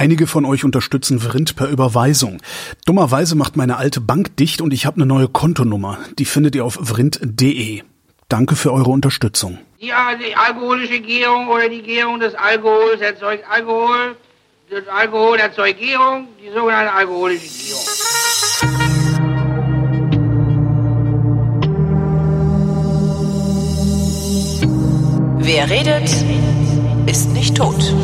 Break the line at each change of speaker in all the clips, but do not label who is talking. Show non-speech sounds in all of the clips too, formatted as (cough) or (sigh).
Einige von euch unterstützen Vrind per Überweisung. Dummerweise macht meine alte Bank dicht und ich habe eine neue Kontonummer. Die findet ihr auf vrind.de. Danke für eure Unterstützung.
Die, die alkoholische Gärung oder die Gärung des Alkohols erzeugt Alkohol. Das Alkohol erzeugt Gärung, die sogenannte alkoholische Gärung.
Wer redet, ist nicht tot.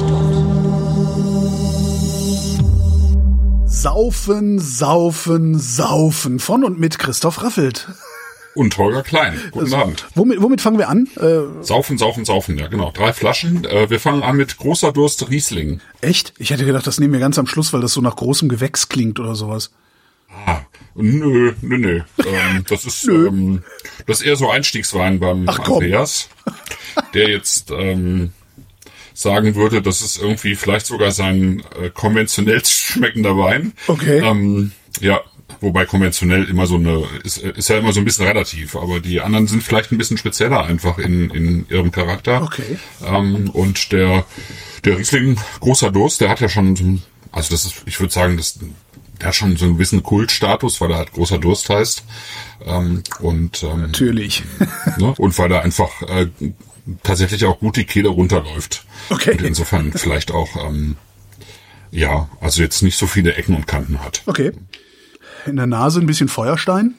Saufen, saufen, saufen. Von und mit Christoph Raffelt.
Und Holger Klein. Guten
Also,
Abend.
Womit, womit fangen wir an? Äh,
Saufen, saufen, saufen. Ja, genau. Drei Flaschen. Äh, wir fangen an mit großer Durst Riesling.
echt? Ich hätte gedacht, das nehmen wir ganz am Schluss, weil das so nach großem Gewächs klingt oder sowas.
Ah, nö, nö, nö. ähm, (laughs) das ist ähm, das ist eher so Einstiegswein beim
Ach.
Andreas, der jetzt ähm, sagen würde, das ist irgendwie vielleicht sogar sein äh, konventionell (laughs) schmeckender Wein.
Okay.
Ähm, ja, wobei konventionell immer so eine ist, ist ja immer so ein bisschen relativ, aber die anderen sind vielleicht ein bisschen spezieller einfach in, in ihrem Charakter.
Okay.
Ähm, und der der Riesling großer Durst, der hat ja schon also das ist ich würde sagen, das der hat schon so einen gewissen Kultstatus, weil er halt großer Durst heißt. Ähm, und ähm,
Natürlich. (laughs)
ne? und weil er einfach äh, tatsächlich auch gut die Kehle runterläuft.
Okay.
Und insofern vielleicht auch ähm, ja, also jetzt nicht so viele Ecken und Kanten hat.
Okay. In der Nase ein bisschen Feuerstein.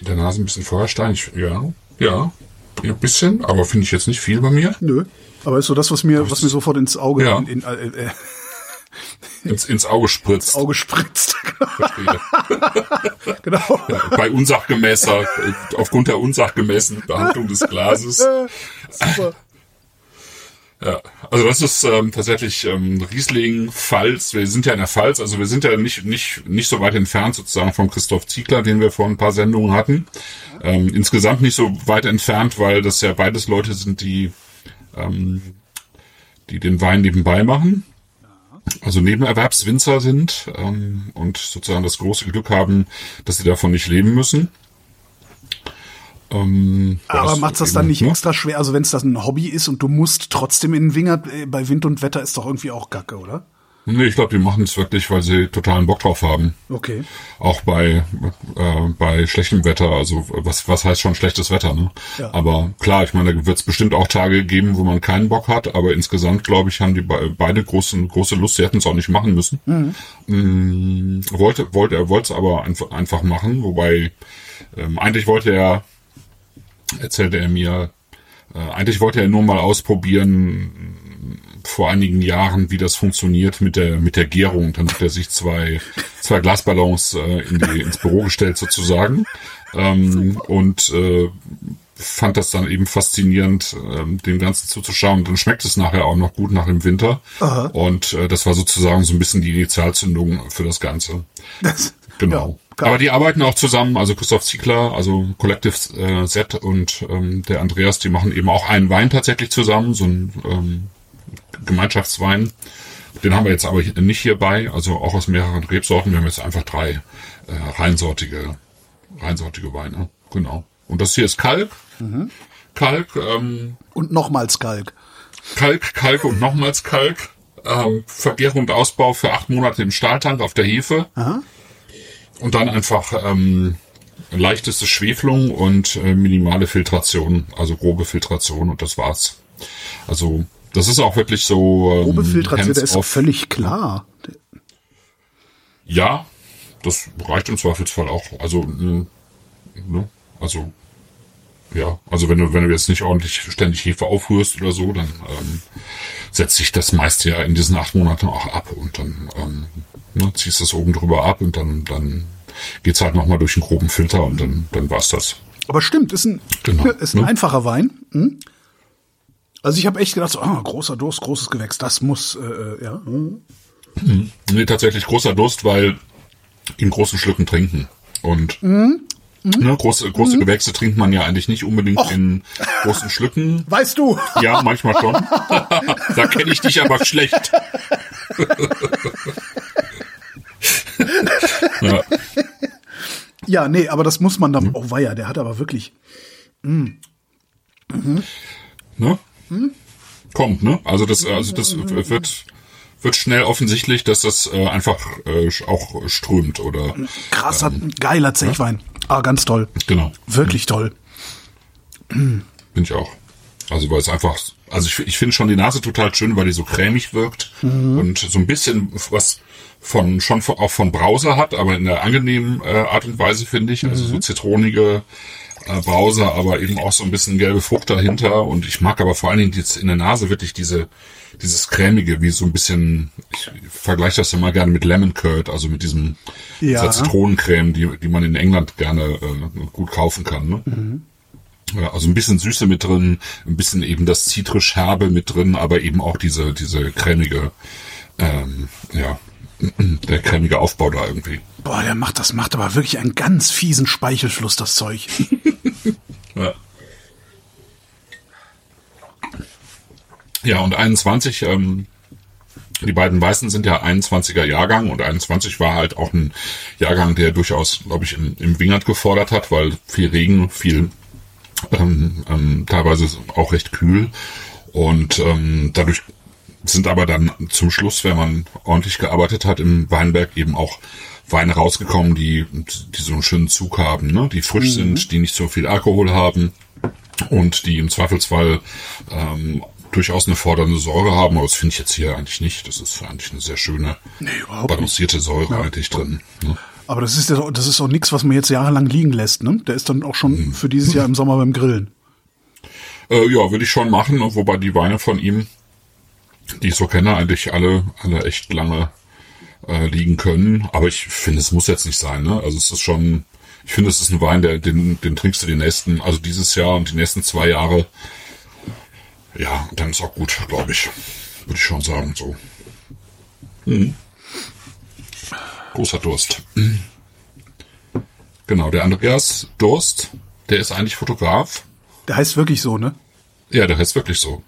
Der Nase ein bisschen Feuerstein, ich, ja, ja, ein bisschen, aber finde ich jetzt nicht viel bei mir.
Nö. Aber ist so das, was mir, was mir sofort ins Auge,
Ja.
in, in, äh, äh,
Ins, ins Auge spritzt.
Auge spritzt. (laughs)
Verstehe. (laughs)
genau.
Bei unsachgemäßer, aufgrund der unsachgemäßen Behandlung des Glases. (laughs)
Super.
Ja, also das ist ähm, tatsächlich ähm, Riesling, Pfalz. Wir sind ja in der Pfalz, also wir sind ja nicht nicht nicht so weit entfernt sozusagen von Christoph Ziegler, den wir vor ein paar Sendungen hatten. Ähm, insgesamt nicht so weit entfernt, weil das ja beides Leute sind, die ähm, die den Wein nebenbei machen. Also Nebenerwerbswinzer sind ähm, und sozusagen das große Glück haben, dass sie davon nicht leben müssen. Ähm,
Aber
das
macht's das dann nicht
ne?
extra schwer? Also wenn es das ein Hobby ist und du musst trotzdem in den Wingert, äh, bei Wind und Wetter ist doch irgendwie auch Gacke, oder?
Nee, ich glaube, die machen es wirklich, weil sie totalen Bock drauf haben.
Okay.
Auch bei, äh, bei schlechtem Wetter, also was, was heißt schon schlechtes Wetter, ne?
Ja.
Aber klar, ich meine, da wird es bestimmt auch Tage geben, wo man keinen Bock hat, aber insgesamt, glaube ich, haben die be beide großen, große Lust, sie hätten es auch nicht machen müssen. Mm, wollte, wollte, er wollte es aber einfach, einfach machen, wobei ähm, eigentlich wollte er, erzählte er mir, äh, eigentlich wollte er nur mal ausprobieren, vor einigen Jahren, wie das funktioniert mit der mit der Gärung. Dann hat er sich zwei zwei Glasballons äh, in die, ins Büro gestellt sozusagen ähm, und äh, fand das dann eben faszinierend, ähm, dem Ganzen zuzuschauen. Dann schmeckt es nachher auch noch gut nach dem Winter. Und äh, das war sozusagen so ein bisschen die Initialzündung für das Ganze.
Das,
Genau.
Ja, geil.
Aber die arbeiten auch zusammen, also Christoph Ziegler, also Collective äh, Z und ähm, der Andreas, die machen eben auch einen Wein tatsächlich zusammen, so ein ähm, Gemeinschaftswein. Den haben wir jetzt aber hier- nicht hierbei, also auch aus mehreren Rebsorten. Wir haben jetzt einfach drei äh, reinsortige, reinsortige Weine. Genau. Und das hier ist Kalk. Kalk, ähm,
Und nochmals Kalk.
Kalk, Kalk und nochmals Kalk. Ähm, Vergärung und Ausbau für acht Monate im Stahltank auf der Hefe. Und dann einfach ähm, leichteste Schwefelung und äh, minimale Filtration, also grobe Filtration und das war's. Also das ist auch wirklich so. Ähm,
Grobe Filtration, der ist
hands-off.
völlig klar.
Ja, das reicht im Zweifelsfall auch. Also, mh, ne? also ja, also wenn du wenn du jetzt nicht ordentlich ständig Hefe aufrührst oder so, dann ähm, setzt sich das meiste ja in diesen acht Monaten auch ab und dann ähm, ne, ziehst das oben drüber ab und dann dann geht's halt noch mal durch einen groben Filter und dann dann war's das.
Aber stimmt, ist ein,
Genau, (laughs)
ist ein
ne?
einfacher Wein. Hm? Also ich habe echt gedacht, so, ah, großer Durst, großes Gewächs, das muss, äh, äh, ja. hm.
Nee, tatsächlich großer Durst, weil in großen Schlücken trinken. Und
Mhm.
ne, große, große Gewächse trinkt man ja eigentlich nicht unbedingt in großen Schlücken. (laughs)
Weißt du?
Ja, manchmal schon. (laughs) da kenne ich dich aber schlecht. Ja, (laughs)
Ja, nee, aber das muss man
Mhm.
dann, oh weia, der hat aber wirklich,
ne? Kommt, ne? Also das, also das wird, wird schnell offensichtlich, dass das äh, einfach äh, auch strömt oder
Krasser, geiler Zechwein. Ah, ganz toll.
genau.
Wirklich toll.
Bin ich auch. Also weil es einfach, also ich, ich finde schon die Nase total schön, weil die so cremig wirkt und so ein bisschen was von schon von, auch von Brause hat, aber in der angenehmen äh, Art und Weise finde ich. Also so zitronige äh, Brause, aber eben auch so ein bisschen gelbe Frucht dahinter. Und ich mag aber vor allen Dingen jetzt in der Nase wirklich diese dieses cremige, wie so ein bisschen. Ich vergleiche das immer gerne mit Lemon Curd, also mit diesem
Ja.
dieser Zitronencreme, die die man in England gerne äh, gut kaufen kann. Ne? Ja, also ein bisschen Süße mit drin, ein bisschen eben das zitrisch herbe mit drin, aber eben auch diese diese cremige, ähm, ja, (clears throat) der cremige Aufbau da irgendwie.
Boah, der macht das macht aber wirklich einen ganz fiesen Speichelfluss, das Zeug. (laughs)
Ja. Ja, und 21, ähm, die beiden Weißen sind ja 21er Jahrgang und 21 war halt auch ein Jahrgang, der durchaus, glaube ich, im, im Wingert gefordert hat, weil viel Regen, viel ähm, ähm, teilweise auch recht kühl und ähm, dadurch sind aber dann zum Schluss, wenn man ordentlich gearbeitet hat im Weinberg, eben auch Weine rausgekommen, die, die so einen schönen Zug haben, ne? die frisch sind, die nicht so viel Alkohol haben und die im Zweifelsfall ähm, durchaus eine fordernde Säure haben, aber das finde ich jetzt hier eigentlich nicht. Das ist eigentlich eine sehr schöne,
Nee,
balancierte Säure eigentlich drin. Ne?
Aber das ist ja, das ist auch nichts, was man jetzt jahrelang liegen lässt, ne? Der ist dann auch schon für dieses Jahr im Sommer beim Grillen.
Äh, ja, würde ich schon machen, wobei die Weine von ihm, die ich so kenne, eigentlich alle, alle echt lange äh, liegen können. Aber ich finde, es muss jetzt nicht sein. Ne? Also es ist schon, ich finde, es ist ein Wein, der, den, den trinkst du die nächsten, also dieses Jahr und die nächsten zwei Jahre. Ja, dann ist auch gut, glaube ich. Würde ich schon sagen, so. Mhm. Großer Durst. Genau, der Andreas Durst, der ist eigentlich Fotograf.
Der heißt wirklich so, ne?
Ja, der heißt wirklich so.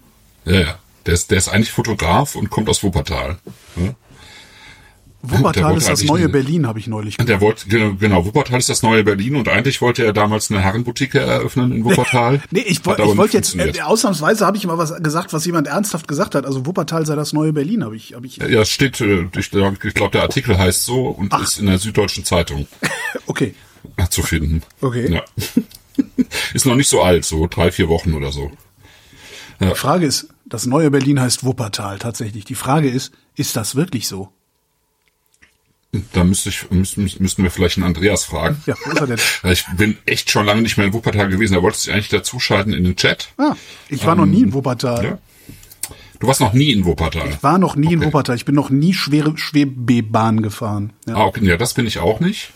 Ja, ja. Der ist, der ist eigentlich Fotograf und kommt aus Wuppertal. Ja?
Wuppertal ist das neue
eine-
Berlin, habe ich neulich
Und der wollte, genau, genau, Wuppertal ist das neue Berlin und eigentlich wollte er damals eine Herrenboutique eröffnen in Wuppertal. (laughs)
Nee, ich, ich wollte jetzt, äh, ausnahmsweise habe ich mal was gesagt, was jemand ernsthaft gesagt hat. Also Wuppertal sei das neue Berlin, habe ich, habe ich,
Ja, es steht, äh, ich glaube, glaub, der Artikel heißt so und ist in der Süddeutschen Zeitung (laughs)
okay.
zu finden.
Okay.
Ja. (laughs) ist noch nicht so alt, so drei, vier Wochen oder so.
Die Frage ist, das neue Berlin heißt Wuppertal tatsächlich. Die Frage ist, ist das wirklich so?
Da müsste ich, müssten, müssten wir vielleicht einen Andreas fragen.
Ja, wo ist er denn? (laughs)
Ich bin echt schon lange nicht mehr in Wuppertal gewesen. Er wollte sich eigentlich dazuschalten in den Chat.
Ah, ich war noch nie in Wuppertal.
Ähm, Ja. Du warst noch nie in Wuppertal.
War noch nie in
Okay.
Wuppertal. Ich bin noch nie schwere Schwebebahn gefahren. Ja.
Ah, okay, ja, das bin ich auch nicht.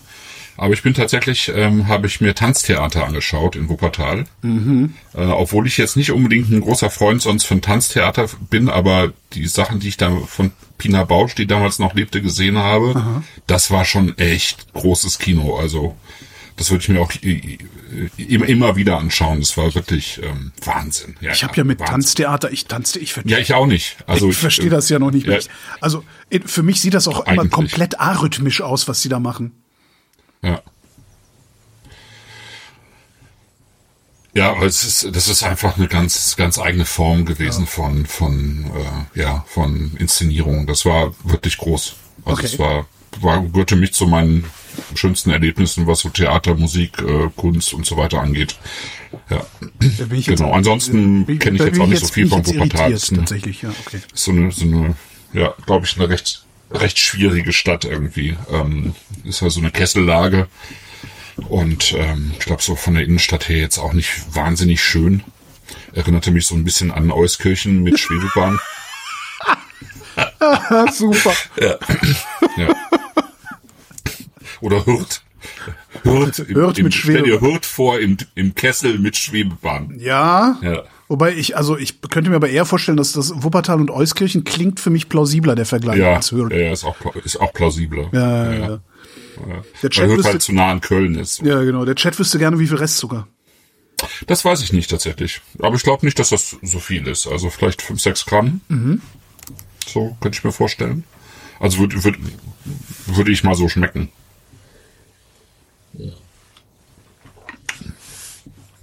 Aber ich bin tatsächlich, ähm, habe ich mir Tanztheater angeschaut in Wuppertal.
Mhm.
Äh, obwohl ich jetzt nicht unbedingt ein großer Freund sonst von Tanztheater bin, aber die Sachen, die ich da von Pina Bausch, die damals noch lebte, gesehen habe, das war schon echt großes Kino. Also das würde ich mir auch i- i- immer, wieder anschauen. Das war wirklich ähm, Wahnsinn.
Ich habe ja mit
Wahnsinn.
Tanztheater, ich tanzte, ich verstehe
Ja, ich auch nicht. Also
ich verstehe das ja noch nicht.
Ja.
Also für mich sieht das auch immer komplett arrhythmisch aus, was sie da machen.
Ja. Ja, aber es ist, das ist einfach eine ganz, ganz eigene Form gewesen von, von, äh, ja, von Inszenierung. Das war wirklich groß. Also
Okay.
es war, war, gehörte mich zu meinen schönsten Erlebnissen, was so Theater, Musik, äh, Kunst und so weiter angeht. Ja.
Da bin ich
Genau. Ansonsten kenne ich jetzt
bin
auch nicht so viel von
jetzt
Wuppertal. eine-
Tatsächlich, ja, okay.
ist so eine, so eine, ja, glaube ich, eine recht, recht schwierige Stadt irgendwie. Ähm, ist ja so eine Kessellage. Und ähm, ich glaube, so von der Innenstadt her jetzt auch nicht wahnsinnig schön. Erinnerte mich so ein bisschen an Euskirchen mit (laughs) Schwebebahn.
Ah, (laughs) super.
Ja. Oder Hürth. Hürth, im,
Hürth
im,
mit
Stell dir
Schwebebahn.
Hürth vor im, im Kessel mit Schwebebahn.
Ja.
Ja.
Wobei ich, also ich könnte mir aber eher vorstellen, dass das Wuppertal und Euskirchen klingt für mich plausibler, der Vergleich.
Ja,
als Hürth.
ja ist, auch, ist auch plausibler.
Ja, ja, ja. Der
Weil
Chat
Hürth
wüsste,
halt zu nah an Köln ist.
ja, genau. Der Chat wüsste gerne, wie viel Restzucker.
Das weiß ich nicht tatsächlich. Aber ich glaube nicht, dass das so viel ist. Also vielleicht 5, 6 Gramm. So könnte ich mir vorstellen. Also würde würd, würde ich mal so schmecken.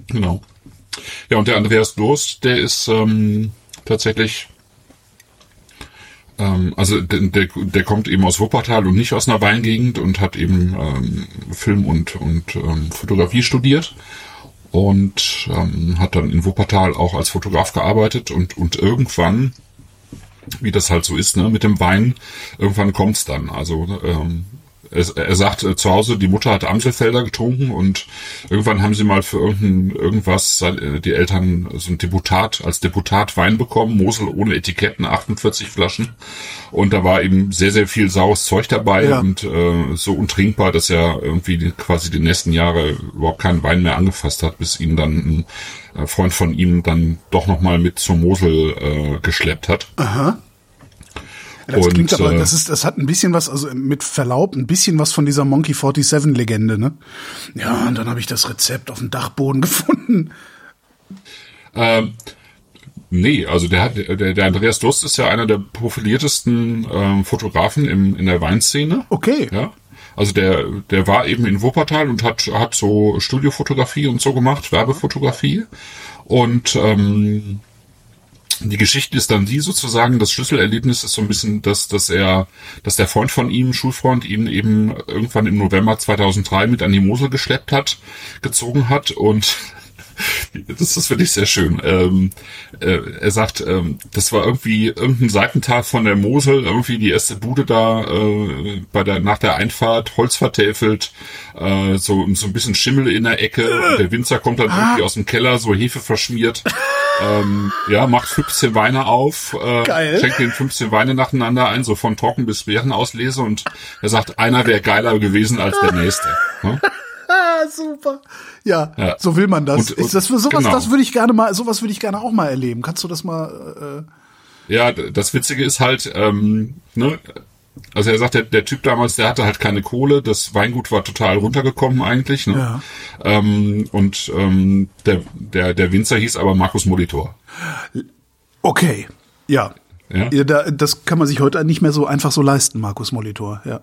Genau. Ja, und der Andreas Durst, der ist ähm, tatsächlich also der, der, der kommt eben aus Wuppertal und nicht aus einer Weingegend und hat eben ähm, Film und, und ähm, Fotografie studiert und ähm, hat dann in Wuppertal auch als Fotograf gearbeitet und, und irgendwann, wie das halt so ist, ne, mit dem Wein, irgendwann kommt's dann. Also ähm, er, er sagt äh, zu Hause, die Mutter hat Amselfelder getrunken und irgendwann haben sie mal für irgendein, irgendwas äh, die Eltern so ein Deputat, als Deputat Wein bekommen, Mosel ohne Etiketten, 48 Flaschen. Und da war eben sehr, sehr viel saures Zeug dabei
Ja.
und äh, so untrinkbar, dass er irgendwie quasi die nächsten Jahre überhaupt keinen Wein mehr angefasst hat, bis ihn dann ein äh, Freund von ihm dann doch nochmal mit zur Mosel äh, geschleppt hat.
Das
Und,
klingt aber,
äh,
das ist, das hat ein bisschen was, also mit Verlaub, ein bisschen was von dieser Monkey 47 Legende, ne? Ja, und dann habe ich das Rezept auf dem Dachboden (laughs) gefunden.
Ähm, nee, also der, hat, der, der Andreas Durst ist ja einer der profiliertesten ähm, Fotografen im, in der Weinszene.
Okay.
Ja. Also der, der war eben in Wuppertal und hat, hat so Studiofotografie und so gemacht, Werbefotografie. Und ähm, die Geschichte ist dann die sozusagen, das Schlüsselerlebnis ist so ein bisschen, dass, dass er, dass der Freund von ihm, Schulfreund, ihn eben irgendwann im November 2003 mit an die Mosel geschleppt hat, gezogen hat und (laughs) das ist wirklich sehr schön. Ähm, äh, er sagt, ähm, das war irgendwie irgendein Seitental von der Mosel, irgendwie die erste Bude da äh, bei der nach der Einfahrt, Holz vertäfelt, äh, so so ein bisschen Schimmel in der Ecke. Und der Winzer kommt dann irgendwie aus dem Keller, so Hefe verschmiert. ähm, ja, macht 15 Weine auf, äh,
Geil.
schenkt den 15 Weine nacheinander ein, so von trocken bis Beerenauslese und er sagt, einer wäre geiler gewesen als der nächste. Ne? (laughs)
Ah, super. Ja,
Ja.
so will man das.
Und- und-
das sowas,
genau.
das würde ich gerne mal, sowas würde ich gerne auch mal erleben. Kannst du das mal? Äh,
Ja, d- das Witzige ist halt, ähm, ne, also er sagt, der, der Typ damals, der hatte halt keine Kohle, das Weingut war total runtergekommen eigentlich, ne?
Ja.
Ähm, und ähm, der, der, der Winzer hieß aber Markus Molitor.
okay, ja.
Ja?
Ja, da, das kann man sich heute nicht mehr so einfach so leisten, Markus Molitor. Ja.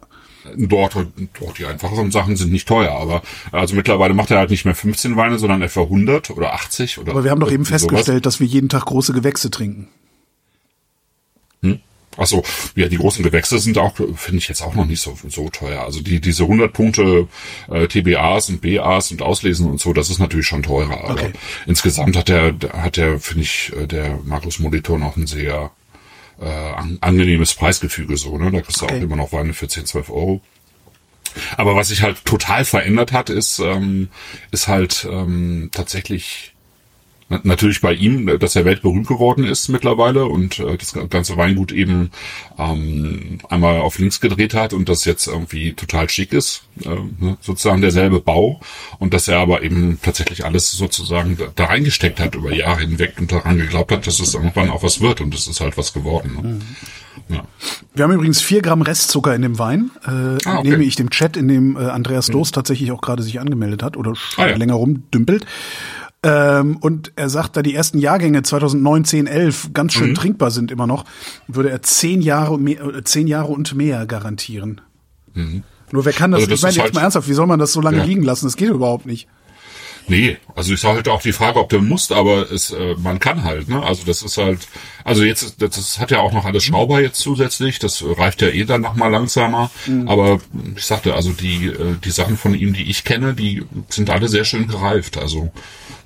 Dort, dort die einfacheren Sachen sind nicht teuer, aber also mittlerweile macht er halt nicht mehr 15 Weine, sondern etwa 100 oder 80 oder
Aber wir haben doch eben
irgendwie sowas.
festgestellt, dass wir jeden Tag große Gewächse trinken.
Ach so, ja, die großen Gewächse sind auch, finde ich jetzt auch noch nicht so, so teuer. Also die, diese 100 Punkte äh, TBAs und BAs und Auslesen und so, das ist natürlich schon teurer. Aber
Okay.
insgesamt hat der, hat der, finde ich, äh, der Markus Molitor noch ein sehr äh, an, angenehmes Preisgefüge so, ne? Da kriegst du
Okay.
auch immer noch Weine für 10, 12 Euro. Aber was sich halt total verändert hat, ist, ähm, ist halt ähm, tatsächlich natürlich bei ihm, dass er weltberühmt geworden ist mittlerweile und äh, das ganze Weingut eben ähm, einmal auf links gedreht hat und das jetzt irgendwie total schick ist, äh, ne, sozusagen derselbe Bau und dass er aber eben tatsächlich alles sozusagen da, da reingesteckt hat über Jahre hinweg und daran geglaubt hat, dass es irgendwann auch was wird und es ist halt was geworden. Ne? Ja.
Wir haben übrigens vier Gramm Restzucker in dem Wein. Äh,
Ah, okay. Mhm.
Nehme ich dem Chat, in dem äh, Andreas Dost tatsächlich auch gerade sich angemeldet hat oder schon
Ah, ja.
länger rumdümpelt. Ähm, und er sagt, da die ersten Jahrgänge 2009, 10, 11 ganz
Mhm.
schön trinkbar sind immer noch, würde er zehn Jahre, mehr, äh, zehn Jahre und mehr garantieren. Nur wer kann das?
Mhm. Also das
ich meine jetzt
halt-
mal ernsthaft, wie soll man das so lange
Ja.
liegen lassen? Das geht überhaupt nicht.
Nee, also ist halt auch die Frage, ob du musst, aber es, äh, man kann halt, ne? Also das ist halt, also jetzt, das, das hat ja auch noch alles Schrauber jetzt zusätzlich, das reicht ja eh dann noch mal langsamer. Aber ich sagte, also die, äh, die Sachen von ihm, die ich kenne, die sind alle sehr schön gereift. Also,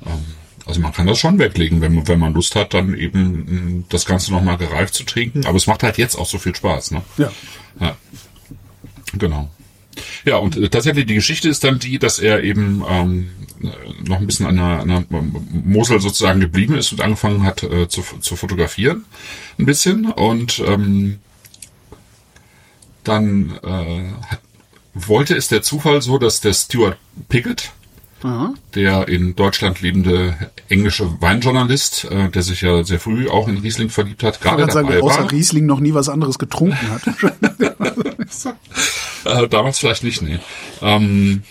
ähm, also man kann das schon weglegen, wenn, man- wenn man Lust hat, dann eben mh, das Ganze noch mal gereift zu trinken. Aber es macht halt jetzt auch so viel Spaß, ne?
Ja.
Ja. Genau. Ja, und äh, tatsächlich die Geschichte ist dann die, dass er eben ähm, äh, noch ein bisschen an der, an der Mosel sozusagen geblieben ist und angefangen hat äh, zu, zu fotografieren. Ein bisschen. Und ähm, dann äh, hat, wollte es der Zufall so, dass der Stuart Pickett, der in Deutschland lebende englische Weinjournalist, äh, der sich ja sehr früh auch in Riesling verliebt hat,
Ich
gerade
kann sagen,
dabei
außer
war.
Riesling noch nie was anderes getrunken hat. (laughs)
Äh, damals vielleicht nicht, nee. Ähm,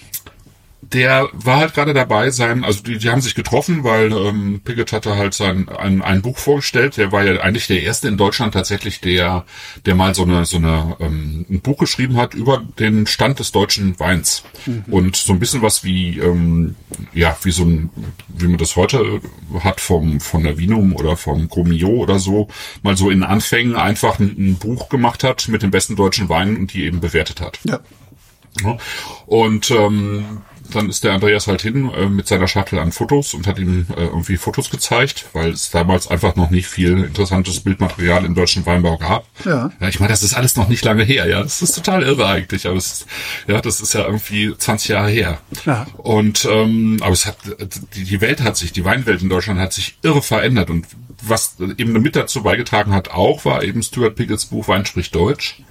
der war halt gerade dabei, sein, also die, die haben sich getroffen, weil ähm, Pickett hatte halt sein ein, ein Buch vorgestellt. Der war ja eigentlich der erste in Deutschland tatsächlich, der der mal so eine so eine ähm, ein Buch geschrieben hat über den Stand des deutschen Weins mhm. und so ein bisschen was wie ähm, ja wie so ein wie man das heute hat vom von der Vinum oder vom Comio oder so mal so in Anfängen einfach ein, ein Buch gemacht hat mit den besten deutschen Weinen und die eben bewertet hat.
Ja.
Und ähm, dann ist der Andreas halt hin äh, mit seiner Shuttle an Fotos und hat ihm äh, irgendwie Fotos gezeigt, weil es damals einfach noch nicht viel interessantes Bildmaterial im deutschen Weinbau gab.
Ja.
ja ich meine, das ist alles noch nicht lange her, ja. Das ist total irre eigentlich, aber es ist, ja, das ist ja irgendwie 20 Jahre her.
Ja.
Und ähm, aber es hat die, die Welt hat sich, die Weinwelt in Deutschland hat sich irre verändert und was eben mit dazu beigetragen hat, auch war eben Stuart Picketts Buch Wein spricht Deutsch.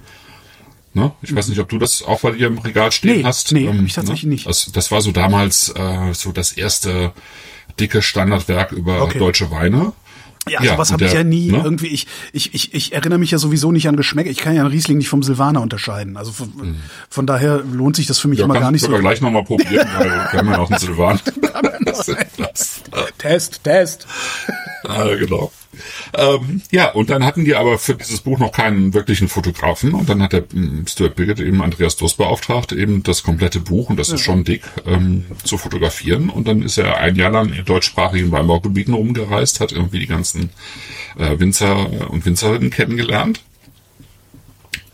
Ne? Ich weiß nicht, ob du das auch bei dir im Regal stehen
Nee,
hast.
nee,
Ähm,
ich tatsächlich
ne?
nicht.
Das, das war so damals äh, so das erste dicke Standardwerk über
Okay.
deutsche Weine.
Ja,
Ja,
sowas habe ich ja nie
ne?
irgendwie. Ich, ich, ich, ich erinnere mich ja sowieso nicht an Geschmäcker. Ich kann ja einen Riesling nicht vom Silvaner unterscheiden. Also von, von daher lohnt sich das für mich
Ja,
immer gar nicht so.
wir gleich nochmal probieren, weil (laughs) wir haben ja auch einen Silvan. Das,
Test, Test.
äh, genau. Ähm, ja, und dann hatten die aber für dieses Buch noch keinen wirklichen Fotografen und dann hat der ähm, Stuart Biggett eben Andreas Durst beauftragt, eben das komplette Buch, und das ist schon dick, ähm, zu fotografieren und dann ist er ein Jahr lang in deutschsprachigen Weinbaugebieten rumgereist, hat irgendwie die ganzen äh, Winzer und Winzerinnen kennengelernt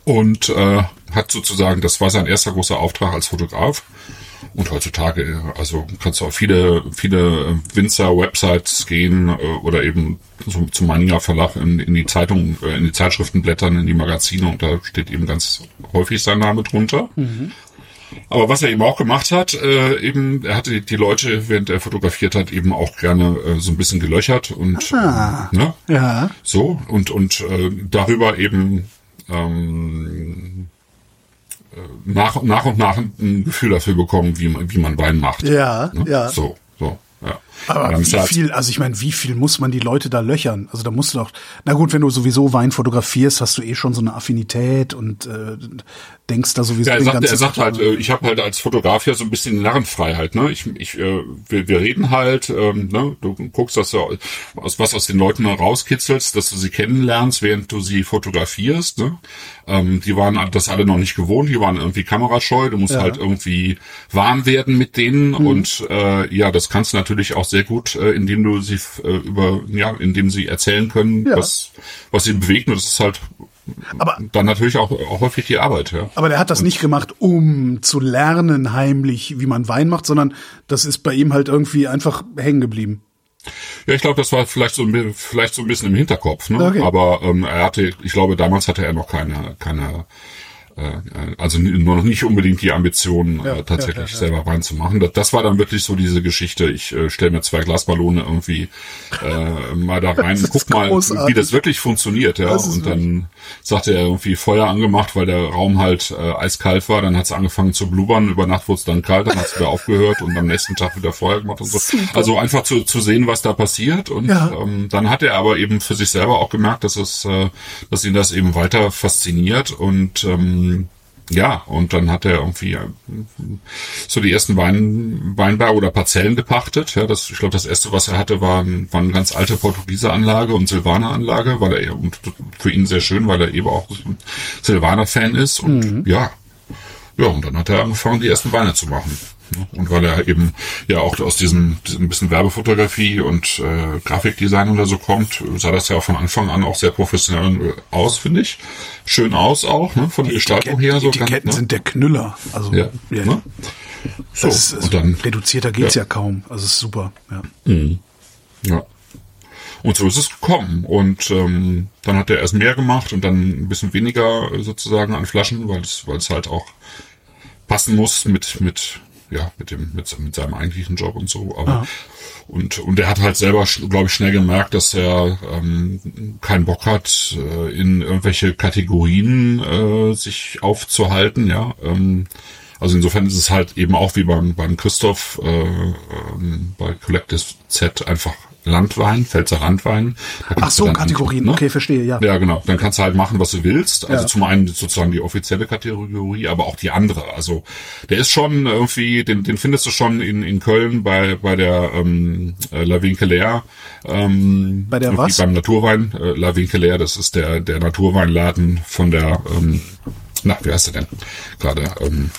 und äh, hat sozusagen, das war sein erster großer Auftrag als Fotograf. Und heutzutage, also kannst du auf viele, viele Winzer-Websites gehen äh, oder eben so zum Meininger Verlag in, in die Zeitung, äh, in die Zeitschriften blättern, in die Magazine und da steht eben ganz häufig sein Name drunter. Aber was er eben auch gemacht hat, äh, eben, er hatte die Leute, während er fotografiert hat, eben auch gerne äh, so ein bisschen gelöchert und
Ah.
ne?
Ja.
So, und, und äh, darüber eben ähm, äh, nach, nach und nach ein Gefühl dafür bekommen, wie man, wie man Wein macht.
Ja,
ne?
ja.
So, so, ja.
Aber wie viel, also ich meine, wie viel muss man die Leute da löchern? Also da musst du doch, na gut, wenn du sowieso Wein fotografierst, hast du eh schon so eine Affinität und äh, denkst da sowieso
Ja, er sagt, er sagt halt, äh, ich habe halt als Fotograf ja so ein bisschen Narrenfreiheit, ne? Ich, ich, äh, wir, wir reden halt, ähm, ne? Du guckst, dass du aus was aus den Leuten rauskitzelst, dass du sie kennenlernst, während du sie fotografierst, ne? Ähm, die waren das alle noch nicht gewohnt, die waren irgendwie kamerascheu, du musst halt irgendwie warm werden mit denen
Mhm.
und äh, ja, das kannst du natürlich auch sehr gut, äh, indem du sie äh, über, ja, indem sie erzählen können,
Ja.
was, was sie bewegt und das ist halt
Aber
dann natürlich auch, auch häufig die Arbeit, ja.
Aber der hat das nicht gemacht, um zu lernen heimlich, wie man Wein macht, sondern das ist bei ihm halt irgendwie einfach hängen geblieben.
Ja, ich glaube, das war vielleicht so, vielleicht so ein bisschen im Hinterkopf, ne?
Okay.
Aber ähm, er hatte, ich glaube, damals hatte er noch keine, keine, äh, also nur noch nicht unbedingt die Ambition,
Ja,
äh, tatsächlich
ja, ja,
selber Wein zu machen. Das, das war dann wirklich so diese Geschichte. Ich äh, stelle mir zwei Glasballone irgendwie äh, (laughs) mal da rein,
ist
guck mal,
großartig.
wie das wirklich funktioniert, ja. Und dann sagte er irgendwie Feuer angemacht, weil der Raum halt äh, eiskalt war. Dann hat es angefangen zu blubbern. Über Nacht wurde es dann kalt, dann hat es wieder aufgehört und am nächsten Tag wieder Feuer gemacht und so.
Super.
Also einfach zu, zu sehen, was da passiert. Und ähm, dann hat er aber eben für sich selber auch gemerkt, dass es, äh, dass ihn das eben weiter fasziniert und ähm, ja, und dann hat er irgendwie äh, so die ersten Wein, Weinberge oder Parzellen gepachtet. Ja, das, ich glaube, das erste, was er hatte, war, war eine ganz alte Portugieser Anlage und Silvaner Anlage, weil er und für ihn sehr schön, weil er eben auch Silvaner Fan ist und ja, ja, und dann hat er angefangen, die ersten Weine zu machen. Ne? Und weil er eben ja auch aus diesem, diesem bisschen Werbefotografie und äh, Grafikdesign oder so kommt, sah das ja auch von Anfang an auch sehr professionell äh, aus, finde ich. Schön aus auch, ne? von der Gestaltung her.
Die
So
Etiketten
ne?
sind der Knüller. Also
ja,
ja,
ne? So,
ist, also
und dann,
reduzierter geht's ja.
ja.
kaum. Also es ist super. Ja.
ja. Und so ist es gekommen. Und ähm, dann hat er erst mehr gemacht und dann ein bisschen weniger äh, sozusagen an Flaschen, weil es, weil es halt auch passen muss mit, mit, ja, mit dem, mit, mit seinem eigentlichen Job und so. Aber und, und er hat halt selber, glaube ich, schnell gemerkt, dass er ähm, keinen Bock hat, äh, in irgendwelche Kategorien äh, sich aufzuhalten, ja. Ähm, also insofern ist es halt eben auch wie beim, beim Christoph äh, ähm, bei Collective Z einfach Landwein, Pfälzer Landwein. Da
Ach so, Kategorien.
ne?
Okay, verstehe, ja.
Ja, genau. Dann kannst du halt machen, was du willst. Also
Ja.
zum einen sozusagen die offizielle Kategorie, aber auch die andere. Also der ist schon irgendwie, den, den findest du schon in, in Köln bei bei der ähm, äh, La Vincelaire. Ähm,
Bei der was?
Beim Naturwein. Äh, La Vincelaire, das ist der der Naturweinladen von der, ähm, na, wie heißt der denn? Gerade, ähm,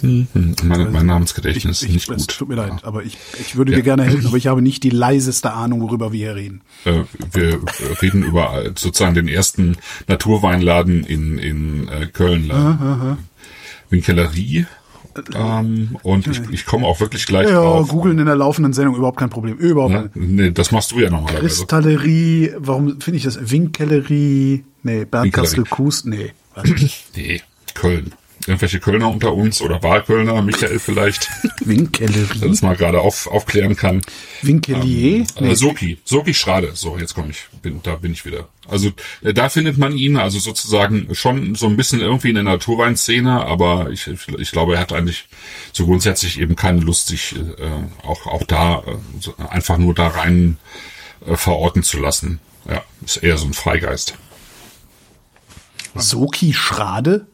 hm, hm, mein, mein Namensgedächtnis ist nicht
es
gut.
tut mir leid, aber ich, ich würde dir gerne helfen, aber ich habe nicht die leiseste Ahnung, worüber wir hier reden.
Äh, wir reden über sozusagen den ersten Naturweinladen in, in äh, Köln. Winkellerie. Ähm, und ich, ich komme auch wirklich gleich
Ja,
drauf.
googeln in der laufenden Sendung, überhaupt kein Problem. Überhaupt
Ne? Nee, das machst du ja normalerweise.
Kristallerie, warum finde ich das? Winkellerie, nee. Kastel-Kues, nee. Was? (coughs)
Nee, Köln. Irgendwelche Kölner unter uns oder Wahlkölner, Michael vielleicht, der (laughs)
Winkellerie?
das mal gerade auf, aufklären kann.
Winkelier?
Äh, Soki, Soki Schrade. So, jetzt komme ich, bin, da bin ich wieder. Also äh, da findet man ihn, also sozusagen schon so ein bisschen irgendwie in der Naturweinszene, aber ich, ich glaube, er hat eigentlich so grundsätzlich eben keine Lust, sich äh, auch auch da äh, einfach nur da rein äh, verorten zu lassen. Ja, ist eher so ein Freigeist.
Soki Schrade?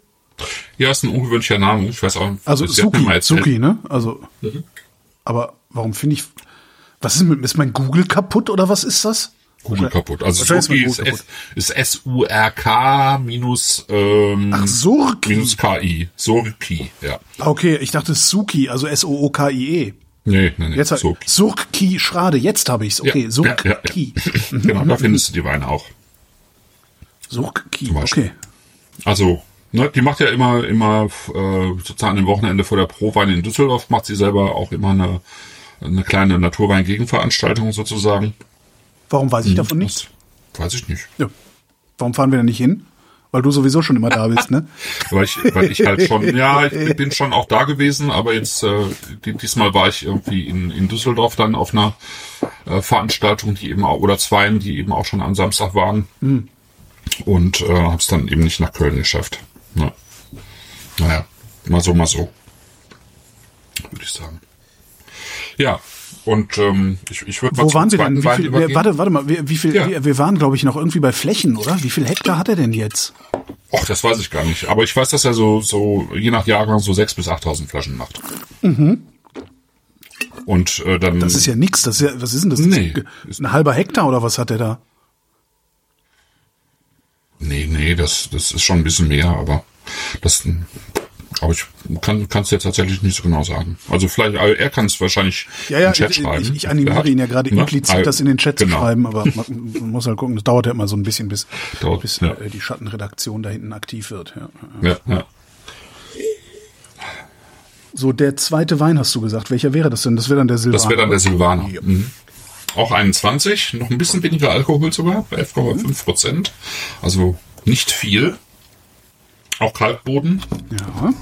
Ja, ist ein ungewöhnlicher Name. Ich weiß auch.
Also Suki. Suki, ne? Also, aber warum finde ich, was ist mit, ist mein Google kaputt oder was ist das?
Google kaputt. Also Suki ist, S, ist S-U-R-K minus, ähm,
Ach, Surki.
minus K-I. Surki, ja.
Okay, ich dachte Suki, also S-O-O-K-I-E.
Nee, nee, nee.
Jetzt hab-
Surki.
Surki Schrade, jetzt habe ich's. Okay,
Ja,
Surki.
ja, ja. Genau, da findest du die Weine auch.
Surki, okay.
Also, ne, die macht ja immer, immer äh, sozusagen am Wochenende vor der Prowein in Düsseldorf, macht sie selber auch immer eine, eine kleine Naturwein-Gegenveranstaltung sozusagen.
Warum weiß ich davon nichts?
Weiß ich nicht.
Ja. Warum fahren wir da nicht hin? Weil du sowieso schon immer da bist, ne? (laughs)
Weil ich, weil ich halt schon, ja, ich bin schon auch da gewesen, aber jetzt äh, die, diesmal war ich irgendwie in, in Düsseldorf dann auf einer äh, Veranstaltung, die eben auch, oder zwei, die eben auch schon am Samstag waren. Und äh, habe es dann eben nicht nach Köln geschafft. Ja. Naja, mal so, mal so. Würde ich sagen. Ja, und ähm, ich, ich würde mal
Wo waren wir denn? Wie viel, wer, warte, warte mal, wie, wie viel,
Ja.
wir, wir waren, glaube ich, noch irgendwie bei Flächen, oder? Wie viel Hektar hat er denn jetzt?
Och, das weiß ich gar nicht. Aber ich weiß, dass er so, so je nach Jahrgang so 6.000 bis 8.000 Flaschen macht. Und äh, dann.
Mhm. Das ist ja. Das ist ja, was ist denn das?
Nee.
Ein halber Hektar oder was hat er da?
Nee, nee, das, das ist schon ein bisschen mehr, aber das. Aber ich kann es jetzt tatsächlich nicht so genau sagen. Also vielleicht, aber er kann es wahrscheinlich
Ja, ja,
im Chat
ich,
schreiben.
ich, ich animiere
Er hat-
ihn ja gerade
ne?
implizit, das in den Chat
genau.
zu schreiben, aber (laughs) man, man muss halt gucken, das dauert ja immer so ein bisschen, bis,
Dauert,
bis
ja.
äh, die Schattenredaktion da hinten aktiv wird. Ja.
Ja.
So, der zweite Wein hast du gesagt. Welcher wäre das denn? Das wäre dann der Silvaner.
Das wäre dann der Silvaner. Mhm. Auch 21, noch ein bisschen weniger Alkohol sogar, bei 11,5 Prozent. Also nicht viel. Auch Kalkboden.
Ja.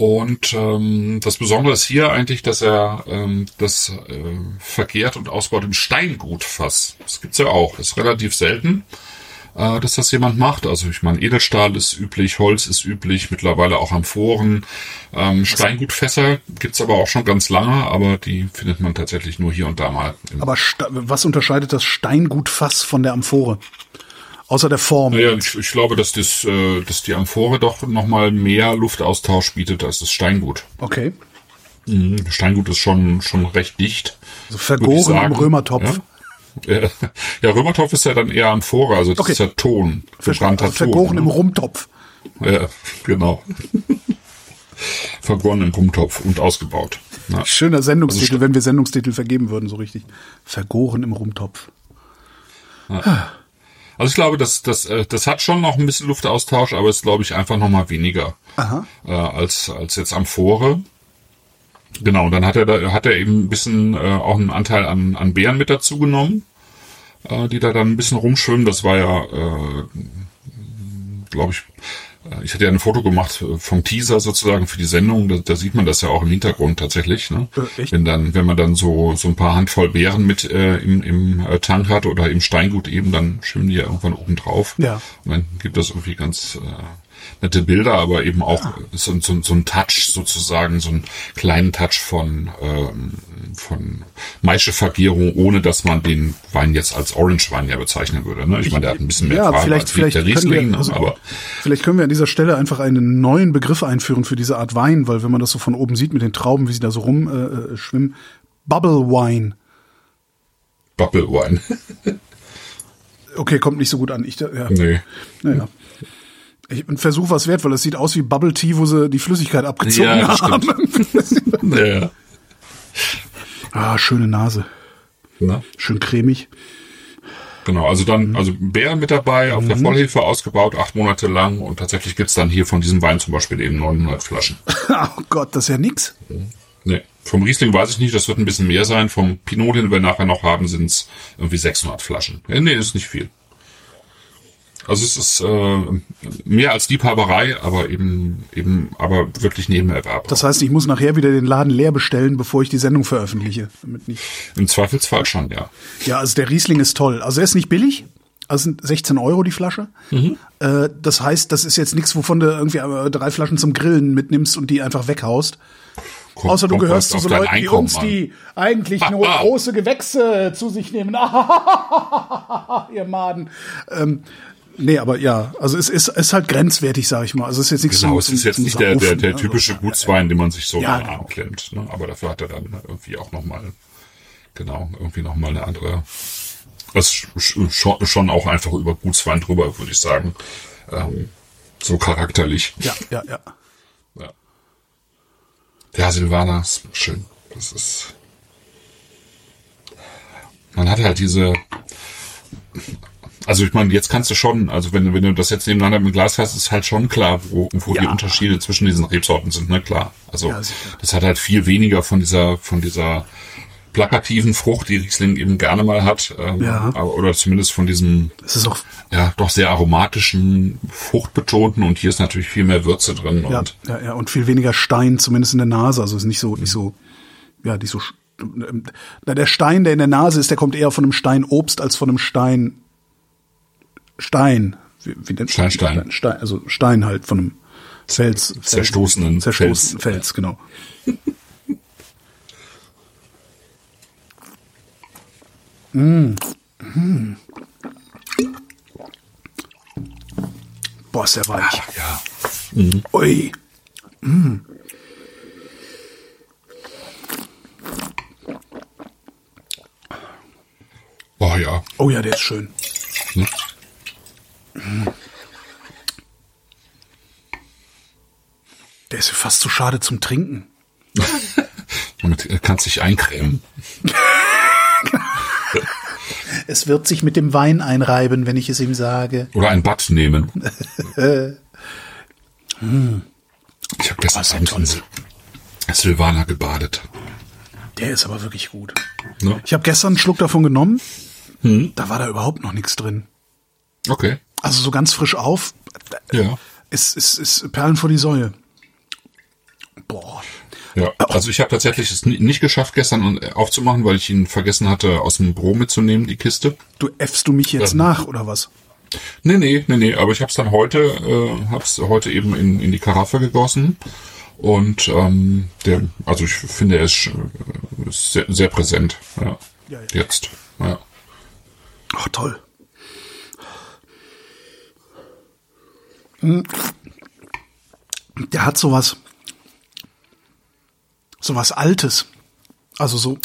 Und ähm, das Besondere ist hier eigentlich, dass er ähm, das äh, verkehrt und ausbaut im Steingutfass. Das gibt's ja auch. Das ist relativ selten, äh, dass das jemand macht. Also ich meine, Edelstahl ist üblich, Holz ist üblich, mittlerweile auch Amphoren. Ähm, Steingutfässer gibt's aber auch schon ganz lange, aber die findet man tatsächlich nur hier und da mal.
Aber was unterscheidet das Steingutfass von der Amphore? Außer der Form.
Naja, ich, ich glaube, dass, das, äh, dass die Amphore doch nochmal mehr Luftaustausch bietet als das Steingut.
Okay.
Mhm. Steingut ist schon, schon recht dicht.
Also vergoren im. Römertopf.
Ja. Ja, (laughs) ja, Römertopf ist ja dann eher Amphore, also das
Okay.
ist ja Ton, gebrannter
Also vergoren
Ton.
im
ne?
Rumtopf.
Ja, genau. (laughs) Vergoren im Rumtopf und ausgebaut. Ja.
Schöner Sendungstitel,
Also
wenn wir Sendungstitel vergeben würden, so richtig. Vergoren im Rumtopf.
Also ich glaube, das, das, äh, das hat schon noch ein bisschen Luftaustausch, aber ist, glaube ich, einfach noch mal weniger
Aha.
äh, als, als jetzt Amphore. Genau, und dann hat er da, hat er eben ein bisschen äh, auch einen Anteil an, an Beeren mit dazu genommen, äh, die da dann ein bisschen rumschwimmen. Das war ja, äh, glaube ich, äh, ich hatte ja ein Foto gemacht äh, vom Teaser sozusagen für die Sendung. Da, da sieht man das ja auch im Hintergrund tatsächlich. Ne?
Äh, echt?
Wenn dann, wenn man dann so so ein paar Handvoll Beeren mit äh, im, im äh, Tank hat oder im Steingut eben, dann schwimmen die ja irgendwann oben drauf.
Ja.
Und dann gibt das irgendwie ganz äh, nette Bilder, aber eben auch so, so, so ein Touch sozusagen, so einen kleinen Touch von, ähm, von Maischevergärung, ohne dass man den Wein jetzt als Orange-Wein ja bezeichnen würde. Ne? Ich, meine, der hat ein bisschen mehr
ja,
Farbe
vielleicht,
als
vielleicht
der
können
Riesling,
wir, also,
aber
vielleicht können wir an dieser Stelle einfach einen neuen Begriff einführen für diese Art Wein, weil wenn man das so von oben sieht mit den Trauben, wie sie da so rumschwimmen, äh, schwimmen, Bubble Wine.
Bubble Wine. (laughs)
Okay, kommt nicht so gut an. Ich, ja.
nee.
Naja. Ich, ein Versuch was wert, weil es sieht aus wie Bubble Tea, wo sie die Flüssigkeit abgezogen
Ja,
haben. (laughs)
Ja.
ah, schöne Nase.
Na?
Schön cremig.
Genau, also dann, also Bär mit dabei, auf der Vollhefe ausgebaut, acht Monate lang und tatsächlich gibt's dann hier von diesem Wein zum Beispiel eben 900 Flaschen. (laughs)
oh Gott, das ist ja nix.
Nee, vom Riesling weiß ich nicht, das wird ein bisschen mehr sein. Vom Pinot, den wir nachher noch haben, sind's irgendwie 600 Flaschen. Ja, nee, ist nicht viel. Also es ist äh, mehr als Liebhaberei, aber eben eben aber wirklich Nebenerwerb.
Das heißt, ich muss nachher wieder den Laden leer bestellen, bevor ich die Sendung veröffentliche. Damit nicht.
Im Zweifelsfall schon, ja.
Ja, also der Riesling ist toll. Also er ist nicht billig. Also sind 16 Euro die Flasche. Äh, das heißt, das ist jetzt nichts, wovon du irgendwie äh, drei Flaschen zum Grillen mitnimmst und die einfach weghaust.
Kommt-
Außer du gehörst zu so Leuten wie uns, die eigentlich nur große Gewächse zu sich nehmen. (laughs) Ihr Maden. Ähm, nee, aber ja, also es ist, ist halt grenzwertig, sag ich mal. Also es ist jetzt nichts
Genau,
zum-
es ist jetzt nicht der, der, der
also.
typische Gutswein, den man sich so
Ja,
in den
genau.
Arm klemmt. Ne? Aber dafür hat er dann irgendwie auch nochmal, genau, irgendwie nochmal eine andere, das schon, schon auch einfach über Gutswein drüber, würde ich sagen. Ähm, so charakterlich.
Ja, ja, ja.
Ja, ja Silvana ist schön. Das ist. Man hat halt diese. Also ich meine, jetzt kannst du schon, also wenn, du- wenn du das jetzt nebeneinander im Glas hast, ist halt schon klar, wo, wo die
Ja.
Unterschiede zwischen diesen Rebsorten sind, ne? Klar. Also
Ja,
das hat halt viel weniger von dieser, von dieser plakativen Frucht, die Riesling eben gerne mal hat. Ähm,
Ja.
oder zumindest von diesem
Es ist auch,
ja doch sehr aromatischen, fruchtbetonten und hier ist natürlich viel mehr Würze drin
ja,
und
ja, ja, und viel weniger Stein, zumindest in der Nase. Also es ist nicht so, nicht so, ja, nicht so. ähm, Na, der Stein, der in der Nase ist, der kommt eher von einem Stein Obst als von einem Stein Stein. Wie, wie nennt
Steinstein.
Stein, also Stein halt von einem Fels. Fels
Zerstoßenen
zerstoßenen
Fels.
Fels, genau. (laughs) mm. Mm. Boah, ist der weich.
ja.
Ui.
Oh ja.
Oh ja, der ist schön.
Ne?
Der ist fast zu schade zum Trinken. (laughs)
Damit kannst du dich eincremen. (laughs)
Es wird sich mit dem Wein einreiben, wenn ich es ihm sage.
Oder ein Bad nehmen. (laughs) ich habe gestern Abend in Sil Silvana gebadet.
Der ist aber wirklich gut.
Ne?
Ich habe gestern einen Schluck davon genommen. Da war da überhaupt noch nichts drin.
Okay.
Also so ganz frisch auf.
Ja.
Ist, ist, ist Perlen vor die Säue. Boah.
Ja, also ich habe tatsächlich es ni- nicht geschafft, gestern äh, aufzumachen, weil ich ihn vergessen hatte, aus dem Büro mitzunehmen, die Kiste.
Du äffst du mich jetzt
Ähm.
nach, oder was?
Nee, nee, nee, nee, aber ich habe es dann heute, äh, hab's heute eben in, in die Karaffe gegossen. Und ähm, der, also ich finde, er ist, äh, ist sehr, sehr präsent. Ja.
Ja, ja.
Jetzt. Ja.
Ach, toll. Der hat sowas, sowas Altes. Also so,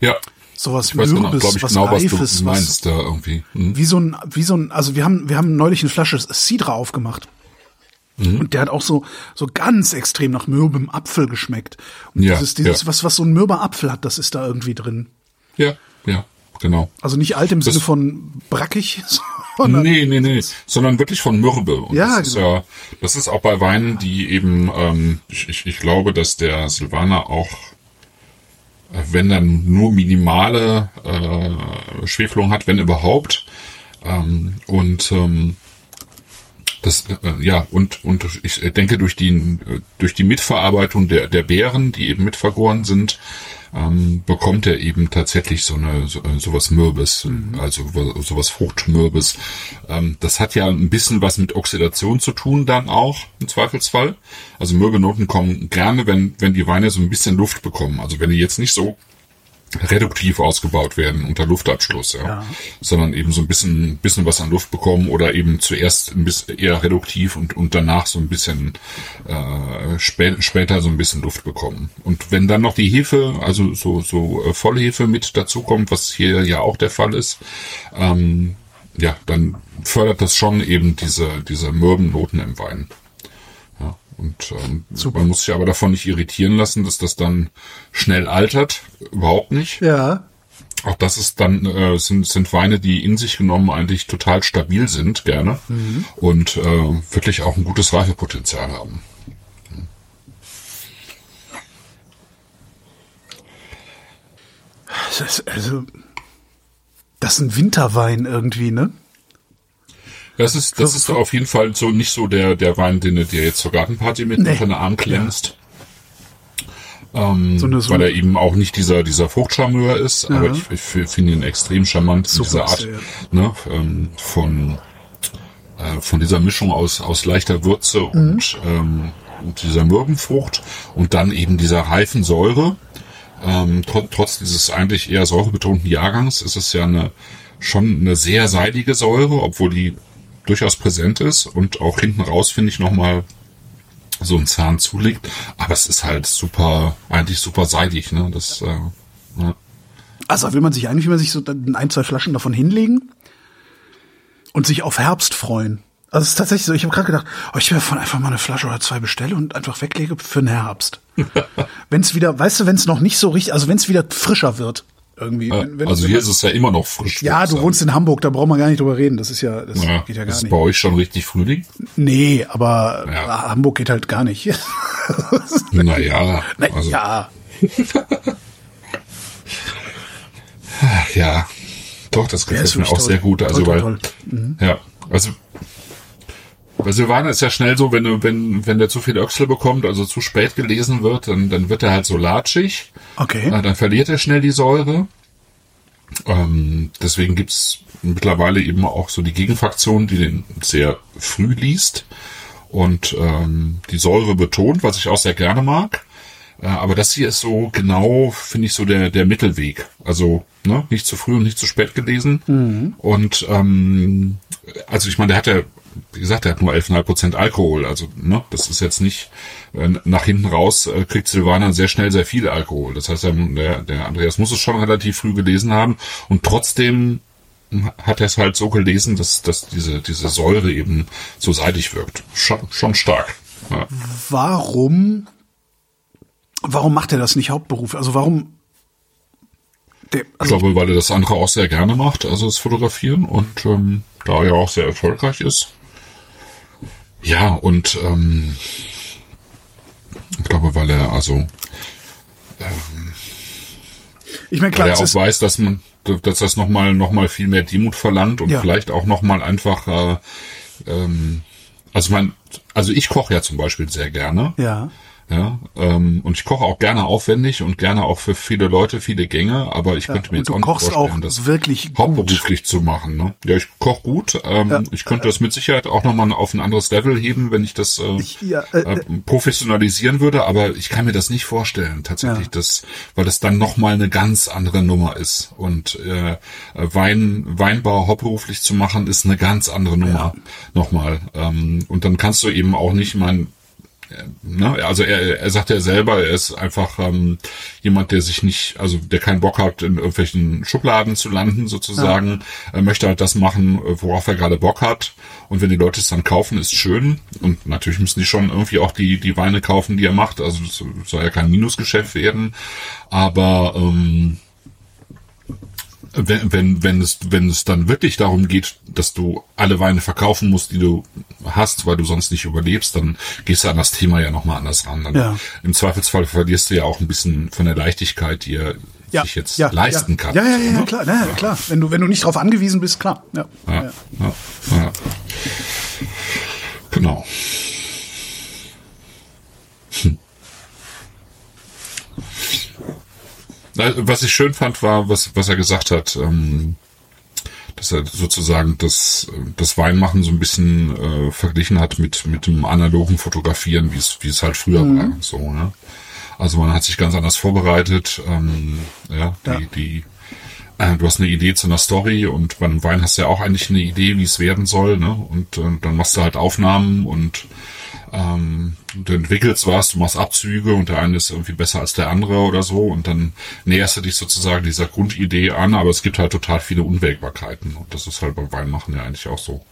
Ja.
sowas
Ich genau,
Mürbes,
ich,
was
genau, was
Reifes,
du
was,
meinst da irgendwie. Hm.
wie so ein, wie so ein, also wir haben, wir haben neulich eine Flasche Cidra aufgemacht.
Mhm.
Und der hat auch so, so ganz extrem nach mürbem Apfel geschmeckt. Und
Ja,
dieses, dieses,
ja.
was, was so ein mürber Apfel hat, das ist da irgendwie drin.
Ja, ja, genau.
Also nicht alt im
Das-
Sinne von brackig, (laughs) sondern
Nee, nee, nee, sondern wirklich von Mürbe. Und
Ja,
das ist
genau.
ja, das ist auch bei Weinen, die eben, ähm, ich, ich, ich glaube, dass der Silvaner auch, äh, wenn dann nur minimale äh, Schwefelung hat, wenn überhaupt, ähm, und ähm, das, äh, ja, und, und ich denke, durch die, äh, durch die Mitverarbeitung der, der Beeren, die eben mitvergoren sind, ähm, bekommt er eben tatsächlich so eine so, äh, sowas Mürbes, also sowas Fruchtmürbes. Ähm, das hat ja ein bisschen was mit Oxidation zu tun dann auch im Zweifelsfall. Also Mürbenoten kommen gerne, wenn wenn die Weine so ein bisschen Luft bekommen. Also wenn die jetzt nicht so reduktiv ausgebaut werden unter Luftabschluss, ja.
Ja.
Sondern eben so ein bisschen, bisschen was an Luft bekommen oder eben zuerst ein bisschen eher reduktiv und, und danach so ein bisschen äh, spä später so ein bisschen Luft bekommen. Und wenn dann noch die Hefe, also so, so äh, Vollhefe mit dazukommt, was hier ja auch der Fall ist, ähm, ja, dann fördert das schon eben diese, diese mürben Noten im Wein. Und ähm,
Super.
man muss sich aber davon nicht irritieren lassen, dass das dann schnell altert. Überhaupt nicht.
Ja.
Auch das ist dann äh, sind sind Weine, die in sich genommen eigentlich total stabil sind, gerne und äh, wirklich auch ein gutes Reifepotenzial haben.
Das ist, also, das ist ein Winterwein irgendwie, ne?
Das ist das ist auf jeden Fall so nicht so der der Wein, den du dir jetzt zur Gartenparty mit
Nee.
unter den Arm klemmst. Ähm,
So eine- so
weil er eben auch nicht dieser dieser Fruchtcharmeur ist, aber ich, ich finde ihn extrem charmant in
Super
dieser Art
ja.
ne, ähm, von äh, von dieser Mischung aus aus leichter Würze
Mhm.
und, ähm, und dieser Mürbenfrucht und dann eben dieser reifen Säure. Ähm, tr trotz dieses eigentlich eher säurebetonten Jahrgangs ist es ja eine schon eine sehr seidige Säure, obwohl die durchaus präsent ist und auch hinten raus finde ich noch mal so einen Zahn zulegt, aber es ist halt super, eigentlich super seidig, ne? Das, äh, ja.
Also will man sich eigentlich, will man sich so ein, zwei Flaschen davon hinlegen und sich auf Herbst freuen. Also es ist tatsächlich so, ich habe gerade gedacht, oh, ich will davon einfach mal eine Flasche oder zwei bestelle und einfach weglege für den Herbst. (laughs) wenn es wieder, weißt du, wenn es noch nicht so richtig, also wenn es wieder frischer wird irgendwie. Wenn, wenn,
also hier
man-
ist es ja immer noch frisch.
ja, du wohnst in Hamburg, da brauchen wir gar nicht drüber reden. Das ist ja, das
ja,
geht ja
ist
gar
es
nicht.
bei euch schon richtig Frühling?
Nee, aber
Ja.
Hamburg geht halt gar nicht. (laughs)
Naja,
Na,
also,
ja, (laughs)
ja, doch, das
ist
gefällt mir auch
toll.
sehr gut. Also,
Toll,
weil,
toll, toll.
ja, also, bei Silvaner ist ja schnell so, wenn, du- wenn, wenn der zu viel Öchsel bekommt, also zu spät gelesen wird, dann, dann wird er halt so latschig.
okay.
Äh, dann verliert er schnell die Säure. Ähm, deswegen gibt's mittlerweile eben auch so die Gegenfraktion, die den sehr früh liest und ähm, die Säure betont, was ich auch sehr gerne mag. Äh, aber das hier ist so genau, finde ich, so der, der Mittelweg. Also ne, nicht zu früh und nicht zu spät gelesen. Und ähm, also ich meine, der hat ja, wie gesagt, der hat nur 11,5 Prozent Alkohol. Also ne, das ist jetzt nicht äh, nach hinten raus äh, kriegt Silvaner sehr schnell sehr viel Alkohol. Das heißt, der, der Andreas muss es schon relativ früh gelesen haben und trotzdem hat er es halt so gelesen, dass, dass diese, diese Säure eben so seidig wirkt. Schon, schon stark. Ja.
Warum, warum macht er das nicht Hauptberuf? Also warum, der,
Ich
also
glaube, weil er das andere auch sehr gerne macht, also das Fotografieren und ähm, da er auch sehr erfolgreich ist. Ja, und ähm, ich glaube, weil er also
ich meine,
weil
klar,
er
es
auch weiß, dass man dass das nochmal noch mal viel mehr Demut verlangt und
Ja.
vielleicht auch nochmal einfach äh, ähm, also man also ich koche ja zum Beispiel sehr gerne.
ja,
Ja, ähm, und ich koche auch gerne aufwendig und gerne auch für viele Leute viele Gänge, aber ich könnte mir jetzt auch nicht vorstellen,
auch
das
wirklich gut.
hauptberuflich zu machen. Ne? Ja, ich koche gut. Ähm,
Ja.
Ich könnte das mit Sicherheit auch nochmal auf ein anderes Level heben, wenn ich das äh,
Ich- ja, äh,
äh, professionalisieren würde, aber ich kann mir das nicht vorstellen, tatsächlich,
Ja.
das, weil das dann nochmal eine ganz andere Nummer ist. Und äh, Wein, Weinbau hauptberuflich zu machen, ist eine ganz andere Nummer nochmal. Ähm, und dann kannst du eben auch nicht mein Ne? Also er, er sagt ja selber, er ist einfach ähm, jemand, der sich nicht, also der keinen Bock hat, in irgendwelchen Schubladen zu landen, sozusagen. Er möchte halt das machen, worauf er gerade Bock hat. Und wenn die Leute es dann kaufen, ist schön. Und natürlich müssen die schon irgendwie auch die, die Weine kaufen, die er macht. Also das soll ja kein Minusgeschäft werden. Aber ähm, wenn, wenn, wenn es, wenn es dann wirklich darum geht, dass du alle Weine verkaufen musst, die du hast, weil du sonst nicht überlebst, dann gehst du an das Thema ja nochmal anders ran. Dann
Ja.
Im Zweifelsfall verlierst du ja auch ein bisschen von der Leichtigkeit, die er
ja,
sich jetzt
ja,
leisten
ja.
kann.
Ja, ja, ja, ja
Ne?
klar, ja, klar. Wenn du, wenn du nicht darauf angewiesen bist, klar. Ja,
Ja.
ja,
ja. Genau. Hm. Was ich schön fand, war, was, was er gesagt hat, ähm, dass er sozusagen das, das Weinmachen so ein bisschen äh, verglichen hat mit, mit dem analogen Fotografieren, wie es, wie es halt früher war. So, ne? Also man hat sich ganz anders vorbereitet. Ähm, ja, die,
Ja.
die äh, du hast eine Idee zu einer Story und beim Wein hast du ja auch eigentlich eine Idee, wie es werden soll, ne? Und äh, dann machst du halt Aufnahmen und ähm, du entwickelst was, du machst Abzüge und der eine ist irgendwie besser als der andere oder so und dann näherst du dich sozusagen dieser Grundidee an, aber es gibt halt total viele Unwägbarkeiten und das ist halt beim Weinmachen ja eigentlich auch so.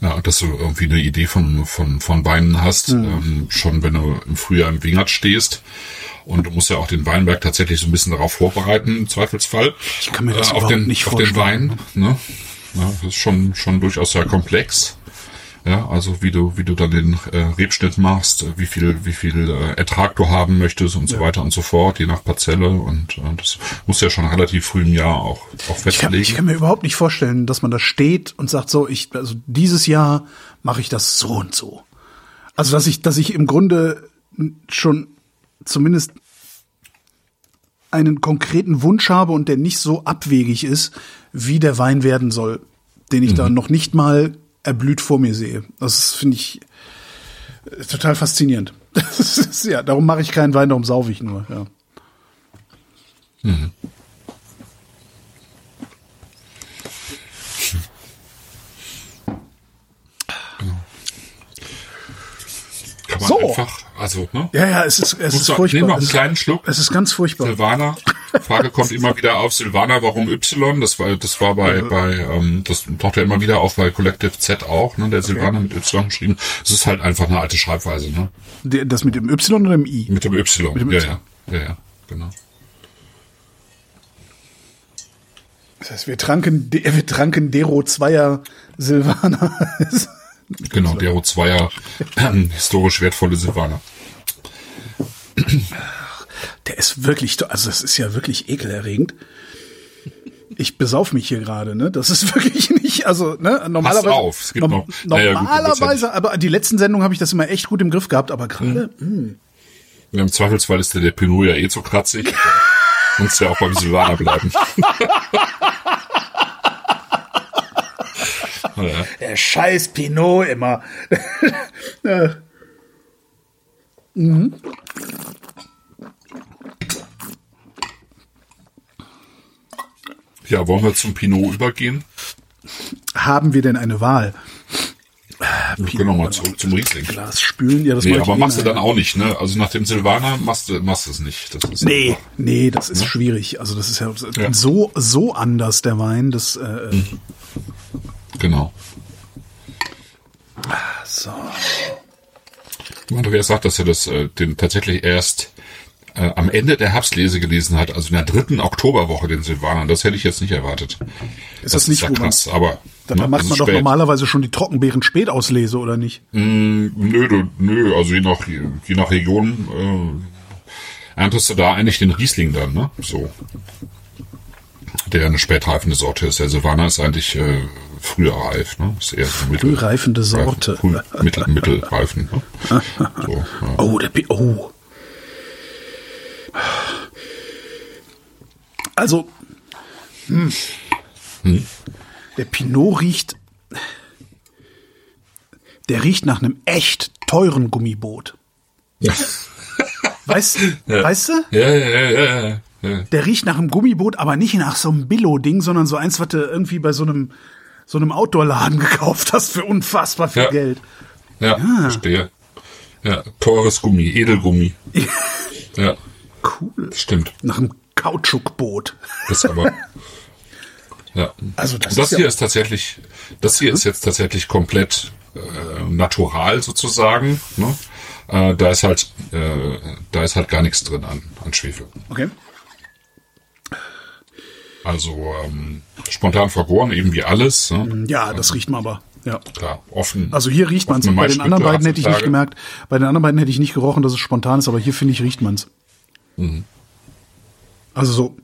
Ja, dass du irgendwie eine Idee von, von, von Weinen hast, ähm, schon wenn du im Frühjahr im Wingert stehst. Und du musst ja auch den Weinberg tatsächlich so ein bisschen darauf vorbereiten, im Zweifelsfall.
Ich kann mir das
auf
überhaupt
den,
nicht
auf den
vorstellen.
Wein. Ne? Ja, das ist schon, schon durchaus sehr komplex. Ja, also wie du, wie du dann den äh, Rebschnitt machst, äh, wie viel, wie viel äh, Ertrag du haben möchtest und so weiter und so fort, je nach Parzelle. Und äh, das muss ja schon relativ früh im Jahr auch, auch
Ich kann,
festlegen.
ich kann mir überhaupt nicht vorstellen, dass man da steht und sagt, so, ich, also dieses Jahr mache ich das so und so. Also, dass ich, dass ich im Grunde schon zumindest einen konkreten Wunsch habe und der nicht so abwegig ist, wie der Wein werden soll, den ich da noch nicht mal erblüht vor mir sehe. Das finde ich äh, total faszinierend. (laughs) Das ist, ja, darum mache ich keinen Wein, darum saufe ich nur. Ja.
Kann man
So.
einfach, also, ne?
Ja, ja, es ist, es
Muss
ist
man-
furchtbar.
nehmen wir einen kleinen Schluck.
Es ist ganz furchtbar.
Silvana. Frage kommt immer wieder auf. Silvana, warum Y? Das war, das war bei, bei, ähm, das taucht ja immer wieder auf bei Collective Z auch, ne? Der Silvana mit Y geschrieben. Es ist halt einfach eine alte Schreibweise, ne?
Das mit dem Y oder dem I?
Mit dem Y.
dem
ja,
Y.
ja, ja, ja, genau.
Das heißt, wir tranken, (laughs) wir tranken Dero Zweier Silvaner.
Genau, Dero Zweier, ähm, historisch wertvolle Silvana.
Der ist wirklich, also das ist ja wirklich ekelerregend. Ich besauf mich hier gerade, ne? Das ist (laughs) wirklich nicht, also, ne? Normalerweise,
auf, es gibt
norm-
noch- naja, gut, ja
normalerweise, aber die letzten Sendungen habe ich das immer echt gut im Griff gehabt, aber gerade,
Mhm. Im Zweifelsfall ist der, der Pinot ja eh zu kratzig. (laughs) Muss ja auch beim Silvaner bleiben. (laughs) ja.
der scheiß Pinot immer. Ja.
ja, wollen wir zum Pinot übergehen?
Haben wir denn eine Wahl?
Wir können nochmal zurück zum Riesling.
Glas spülen, ja, das
Nee, aber
eh
machst du dann auch nicht, ne? Also nach dem Silvaner machst du, machst es nicht. Das ist
Nee,
einfach-
nee, das ist schwierig. Also das ist ja,
Ja.
so so anders der Wein. Das äh,
Genau.
so.
Andreas sagt, dass er das äh, den tatsächlich erst äh, am Ende der Herbstlese gelesen hat, also in der dritten Oktoberwoche den Silvaner. Das hätte ich jetzt nicht erwartet.
Ist das, nicht,
ja
wo man,
krass, aber
dann
ne,
macht
das
man
ist
doch
spät.
normalerweise schon die Trockenbeeren Spätauslese oder nicht?
Nö, du, nö, also je nach, je nach Region äh, erntest du da eigentlich den Riesling dann, ne? So. Der eine spätreifende Sorte ist. Der Silvaner ist eigentlich äh, früher reif, ne? Ist eher so mittel,
Frühreifende Sorte.
Früh, mittel, mittelreifen, ne? (laughs) So, ja.
Oh, der Pi oh. Also, hm. der Pinot riecht, der riecht nach einem echt teuren Gummiboot. (laughs) Weißt, weißt du?
Ja, ja, ja, ja, ja, ja.
Der riecht nach einem Gummiboot, aber nicht nach so einem Billo-Ding, sondern so eins, was du irgendwie bei so einem, so einem Outdoor-Laden (laughs) gekauft hast für unfassbar viel
Ja.
Geld.
Ja, verstehe. Ja, teures Gummi, Edelgummi. (laughs) ja,
Cool.
stimmt.
Nach einem Kautschukboot. (laughs)
Das aber. Ja.
Also das
das
ist
hier
ja-
ist tatsächlich, das hier ist jetzt tatsächlich komplett äh, natural sozusagen. Ne? Äh, da ist halt, äh, da ist halt gar nichts drin an, an Schwefel.
Okay.
Also ähm, spontan vergoren, eben wie alles. Ne?
Ja, das riecht man aber. Ja.
Klar, offen.
Also hier riecht man es. Bei den anderen beiden hätte ich nicht gemerkt. Bei den anderen beiden hätte ich nicht gerochen, dass es spontan ist, aber hier finde ich, riecht man es.
Mhm.
Also so,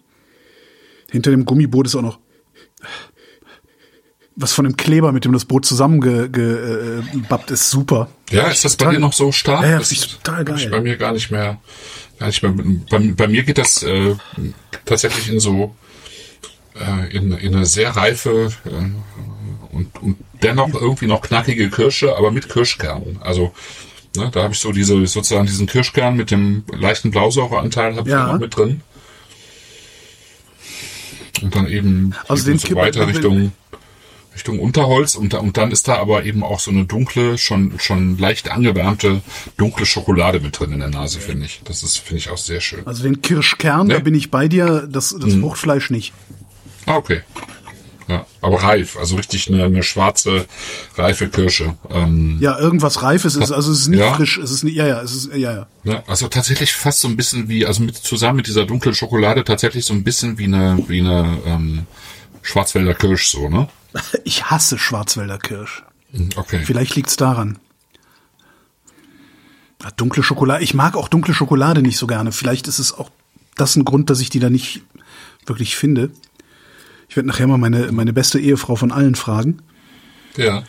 hinter dem Gummiboot ist auch noch was von dem Kleber, mit dem das Boot zusammengebappt ge, äh, ist super.
Ja, ist das bei dir noch so stark?
Ja,
das
ich total
hab ich
geil.
bei mir gar nicht mehr, Ja, ich, bei, bei, bei mir geht das äh, tatsächlich in so äh, in, in eine sehr reife äh, und, und dennoch irgendwie noch knackige Kirsche, aber mit Kirschkern. Also ne, da habe ich so diese sozusagen diesen Kirschkern mit dem leichten Blausäureanteil habe ich
Ja.
da noch mit drin. Und dann eben
Also
eben
den
so weiter Richtung Richtung Unterholz und, da, und dann ist da aber eben auch so eine dunkle, schon schon leicht angewärmte dunkle Schokolade mit drin in der Nase, finde ich. Das ist finde ich auch sehr schön.
Also den Kirschkern, da
Ne?
bin ich bei dir, das, das
Mhm.
Fruchtfleisch nicht.
Ah, okay. Ja, aber reif, also richtig eine, eine schwarze, reife Kirsche. Ähm,
Ja, irgendwas Reifes ist, also es ist nicht
Ja.
frisch, es ist nicht, ja, ja, es ist, ja, ja.
ja, also tatsächlich fast so ein bisschen wie, also mit zusammen mit dieser dunklen Schokolade tatsächlich so ein bisschen wie eine, wie eine ähm, Schwarzwälder Kirsch, so, ne? (laughs)
Ich hasse Schwarzwälder Kirsch.
Hm, Okay.
Vielleicht liegt's daran. Dunkle Schokolade, ich mag auch dunkle Schokolade nicht so gerne. Vielleicht ist es auch das ein Grund, dass ich die da nicht wirklich finde. Ich werde nachher mal meine, meine beste Ehefrau von allen fragen.
Ja.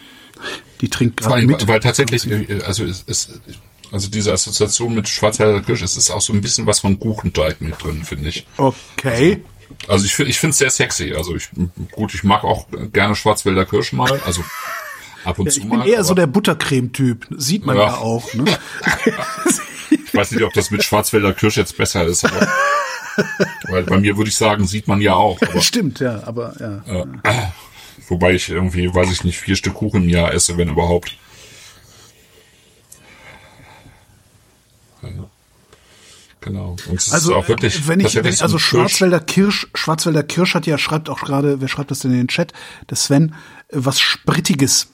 Die trinkt gerade mit.
weil tatsächlich, äh, also es ist, also diese Assoziation mit Schwarzwälder Kirsch, es ist auch so ein bisschen was von Kuchenteig mit drin, finde ich.
Okay.
Also ich finde ich finde es sehr sexy. Also ich gut, ich mag auch gerne Schwarzwälder Kirsch mal, also ab und
Ja,
zu
ich bin
mal.
eher so der Buttercreme-Typ. Sieht man ja,
Ja.
auch. Ne? (laughs)
ich weiß nicht, ob das mit Schwarzwälder Kirsch jetzt besser ist. Aber, (laughs) (laughs) weil bei mir würde ich sagen, sieht man ja auch. Aber, (laughs)
Stimmt, ja, aber ja. (clears throat)
wobei ich irgendwie, weiß ich nicht, vier Stück Kuchen im Jahr esse, wenn überhaupt. Ja. Genau. Und es
Also
auch wirklich
äh, wenn ich, wenn ich
so
also Schwarzwälder Kirsch, Schwarzwälder Kirsch hat ja schreibt auch gerade, wer schreibt das denn in den Chat? Der Sven, äh, was sprittiges.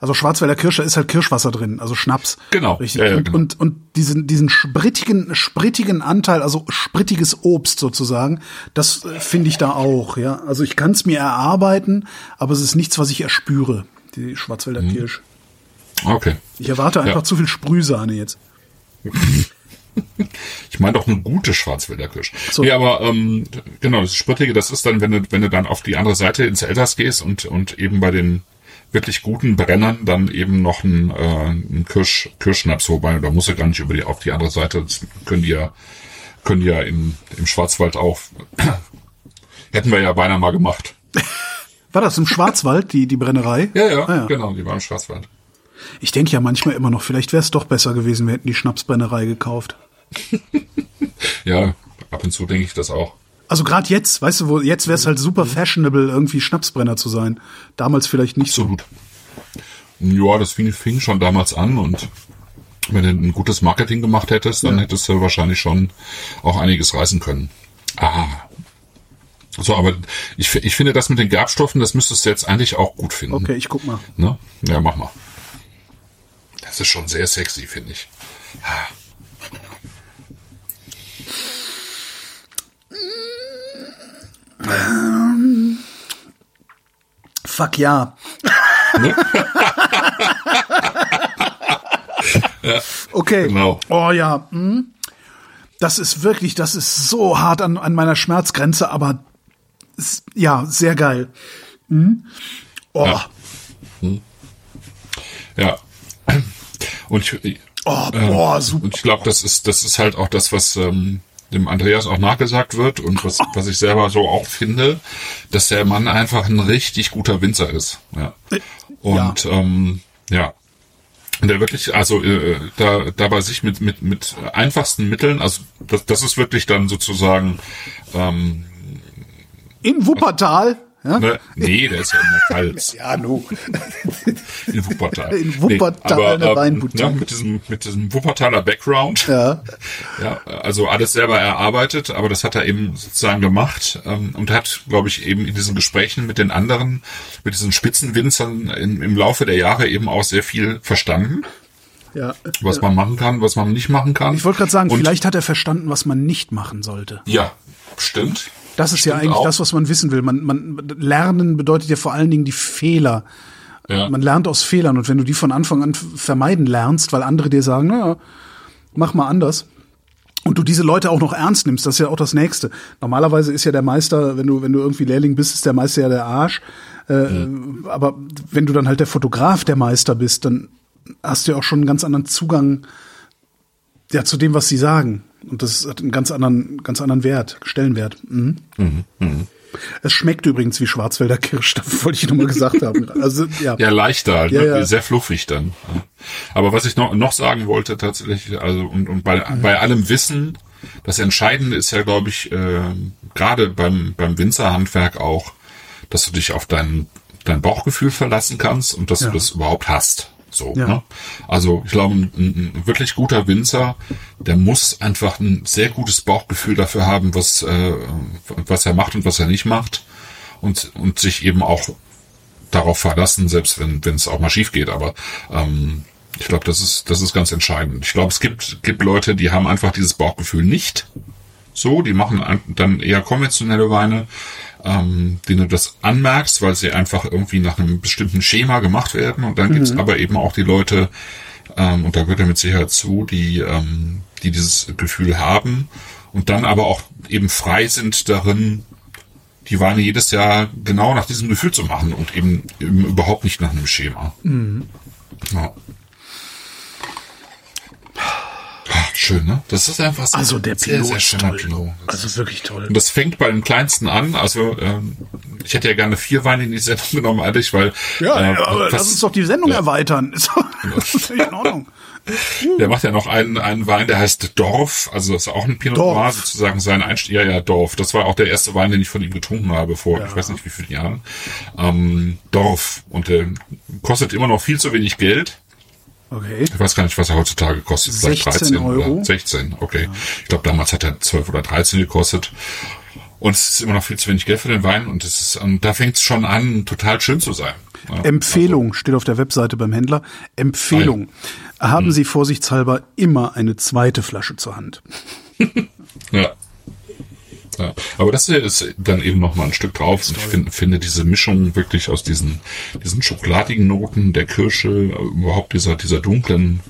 Also Schwarzwälder Kirsch, da ist halt Kirschwasser drin, also Schnaps.
Genau,
Richtig.
ja, ja,
und,
genau.
und und diesen diesen sprittigen sprittigen Anteil, also sprittiges Obst sozusagen, das äh, finde ich da auch, ja. Also ich kann es mir erarbeiten, aber es ist nichts, was ich erspüre. Die Schwarzwälder
Mhm.
Kirsch.
Okay.
Ich erwarte einfach
Ja.
zu viel Sprühsahne jetzt. (laughs)
Ich meine doch eine gute Schwarzwälder Kirsch.
So.
Nee, aber ähm, genau, das Sprittige, das ist dann, wenn du, wenn du dann auf die andere Seite ins Elters gehst und, und eben bei den wirklich guten Brennern dann eben noch ein, äh, ein Kirsch, Kirschschnaps, wobei, da muss er gar nicht über die, auf die andere Seite, das können die ja, können die ja im, im Schwarzwald auch, (clears throat) hätten wir ja beinahe mal gemacht. (laughs)
War das im Schwarzwald, die, die Brennerei?
Ja, ja,
Ah, ja.
genau, die war im Schwarzwald.
Ich denke ja manchmal immer noch, vielleicht wäre es doch besser gewesen, wir hätten die Schnapsbrennerei gekauft. (laughs)
Ja, ab und zu denke ich das auch.
Also gerade jetzt, weißt du, wo jetzt wäre es halt super fashionable, irgendwie Schnapsbrenner zu sein. Damals vielleicht nicht so.
Absolut. Ja, das fing, fing schon damals an und wenn du ein gutes Marketing gemacht hättest, dann hättest du wahrscheinlich schon auch einiges reißen können. Ah. So, aber ich, ich finde das mit den Gerbstoffen, das müsstest du jetzt eigentlich auch gut finden.
Okay, ich guck mal.
Ne? Ja, mach mal. Das ist schon sehr sexy, finde ich.
Fuck (laughs) ja. Okay.
Genau.
Oh ja. hm. Das ist wirklich, das ist so hart an, an meiner Schmerzgrenze, aber ja, sehr geil. Hm. Oh,
Ja. Ja. Und ich,
oh
Ähm,
boah, super.
Und ich glaube, das ist, das ist halt auch das, was ähm, dem Andreas auch nachgesagt wird und was, was ich selber so auch finde, dass der Mann einfach ein richtig guter Winzer ist. Ja. Und ja, ähm, ja. Und der wirklich, also äh, da, da bei sich mit, mit, mit einfachsten Mitteln, also das, das ist wirklich dann sozusagen ähm,
In Wuppertal. Ja?
Ne? Nee, der ist ja in der (laughs) Pfalz.
Ja, nu. (laughs)
In Wuppertal.
In Wuppertal
nee, aber,
Weinboutique.
ne, mit diesem, mit diesem Wuppertaler Background.
Ja. (laughs)
Ja, also alles selber erarbeitet, aber das hat er eben sozusagen gemacht ähm, und hat, glaube ich, eben in diesen Gesprächen mit den anderen, mit diesen Spitzenwinzern in, im Laufe der Jahre eben auch sehr viel verstanden,
ja.
was man machen kann, was man nicht machen kann.
Ich wollte gerade sagen,
und,
vielleicht hat er verstanden, was man nicht machen sollte.
Ja, stimmt.
Das ist ja
Stimmt
eigentlich
auch.
das, was man wissen will. Man, man lernen bedeutet ja vor allen Dingen die Fehler.
Ja.
Man lernt aus Fehlern und wenn du die von Anfang an vermeiden lernst, weil andere dir sagen, naja, mach mal anders. Und du diese Leute auch noch ernst nimmst, das ist ja auch das Nächste. Normalerweise ist ja der Meister, wenn du, wenn du irgendwie Lehrling bist, ist der Meister ja der Arsch. Äh, Aber wenn du dann halt der Fotograf der Meister bist, dann hast du ja auch schon einen ganz anderen Zugang ja, zu dem, was sie sagen. Und das hat einen ganz anderen, ganz anderen Wert, Stellenwert. Mhm. Es schmeckt übrigens wie Schwarzwälder Kirsch, (laughs) das wollte ich nochmal gesagt haben. Also, ja.
Ja, leichter,
Ja,
ne?
ja.
sehr fluffig dann. Aber was ich noch, noch sagen wollte tatsächlich, also und, und bei, bei allem Wissen, das Entscheidende ist ja, glaube ich, äh, gerade beim, beim Winzerhandwerk auch, dass du dich auf dein, dein Bauchgefühl verlassen kannst und dass du das überhaupt hast. So,
Ja.
ne? Also ich glaube, ein, ein wirklich guter Winzer, der muss einfach ein sehr gutes Bauchgefühl dafür haben, was, äh, was er macht und was er nicht macht. Und, und sich eben auch darauf verlassen, selbst wenn wenn es auch mal schief geht. Aber ähm, ich glaube, das ist das ist ganz entscheidend. Ich glaube, es gibt gibt Leute, die haben einfach dieses Bauchgefühl nicht. So, die machen dann eher konventionelle Weine, ähm, denen du das anmerkst, weil sie einfach irgendwie nach einem bestimmten Schema gemacht werden. Und dann gibt's aber eben auch die Leute, ähm, und da gehört er mit Sicherheit zu, die die, die dieses Gefühl haben und dann aber auch eben frei sind darin, die Weine jedes Jahr genau nach diesem Gefühl zu machen und eben, eben überhaupt nicht nach einem Schema. Ja. Ah, Schön, ne? Das ist einfach so
Also der
sehr,
Pilot
sehr
ist
schöner
toll.
Pinot.
Also wirklich toll.
Und das fängt bei den kleinsten an. Also ähm, ich hätte ja gerne vier Weine in die Sendung genommen, eigentlich, weil
Ja,
äh,
ja, aber lass uns doch die Sendung erweitern. (laughs) Ist doch- das (laughs) ist völlig in Ordnung. (laughs)
Der macht ja noch einen, einen Wein, der heißt Dorf, also das ist auch ein Pinot. Noir, sozusagen sein Einstieg. Ja, ja, Dorf. Das war auch der erste Wein, den ich von ihm getrunken habe vor, ich weiß nicht wie vielen Jahren. Ähm, Dorf. Und der kostet immer noch viel zu wenig Geld.
Okay.
Ich weiß gar nicht, was er heutzutage kostet. Vielleicht
16
13
Euro.
oder 16, okay. Ich glaube, damals hat er 12 oder 13 gekostet. Und es ist immer noch viel zu wenig Geld für den Wein und es ist, und da fängt es schon an, total schön zu sein. Ja,
Empfehlung steht auf der Webseite beim Händler. Empfehlung. Haben Sie vorsichtshalber immer eine zweite Flasche zur Hand. (laughs)
Ja. Ja. Aber das hier ist dann eben noch mal ein Stück drauf. Und ich find, finde diese Mischung wirklich aus diesen, diesen schokoladigen Noten der Kirsche, äh, überhaupt dieser, dieser dunklen,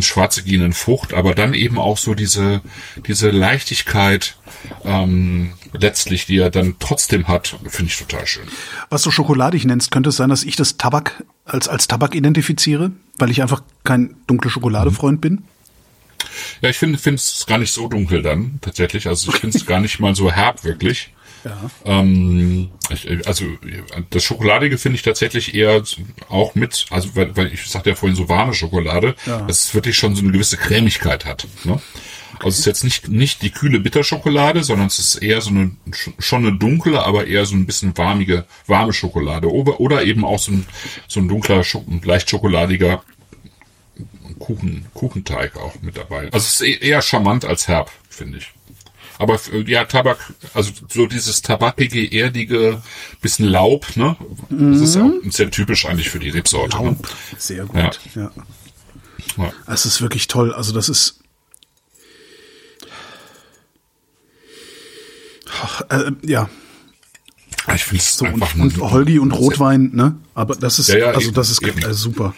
schwarzeginen Frucht, aber dann eben auch so diese, diese Leichtigkeit, ähm, letztlich, die er dann trotzdem hat, finde ich total schön.
Was du schokoladig nennst, könnte es sein, dass ich das Tabak als, als Tabak identifiziere, weil ich einfach kein dunkle Schokoladefreund bin?
Ja, ich finde finde es gar nicht so dunkel dann, tatsächlich. Also ich finde es gar nicht mal so herb, wirklich. (laughs)
Ja.
Ähm, ich, also das Schokoladige finde ich tatsächlich eher auch mit, also weil, weil ich sagte ja vorhin so warme Schokolade, dass es wirklich schon so eine gewisse Cremigkeit hat. Ne? Also es ist jetzt nicht nicht die kühle Bitterschokolade, sondern es ist eher so eine schon eine dunkle, aber eher so ein bisschen warmige warme Schokolade oder, oder eben auch so ein so ein dunkler, leicht schokoladiger Kuchen, Kuchenteig auch mit dabei. Also es ist e- eher charmant als herb, finde ich. Aber ja, Tabak, also so dieses tabakige, erdige, bisschen Laub, ne? Das ist ja auch sehr typisch eigentlich für die Rebsorte. Ne?
Laub. Sehr gut.
Ja.
Ja.
Ja.
Es ist wirklich toll. Also das ist. Ach, äh, ja,
Ich finde es
so und,
einfach
und
ein-
Holgi und Rotwein, ne? Aber das ist
Ja, ja,
also
eben,
das ist
eben.
äh, super.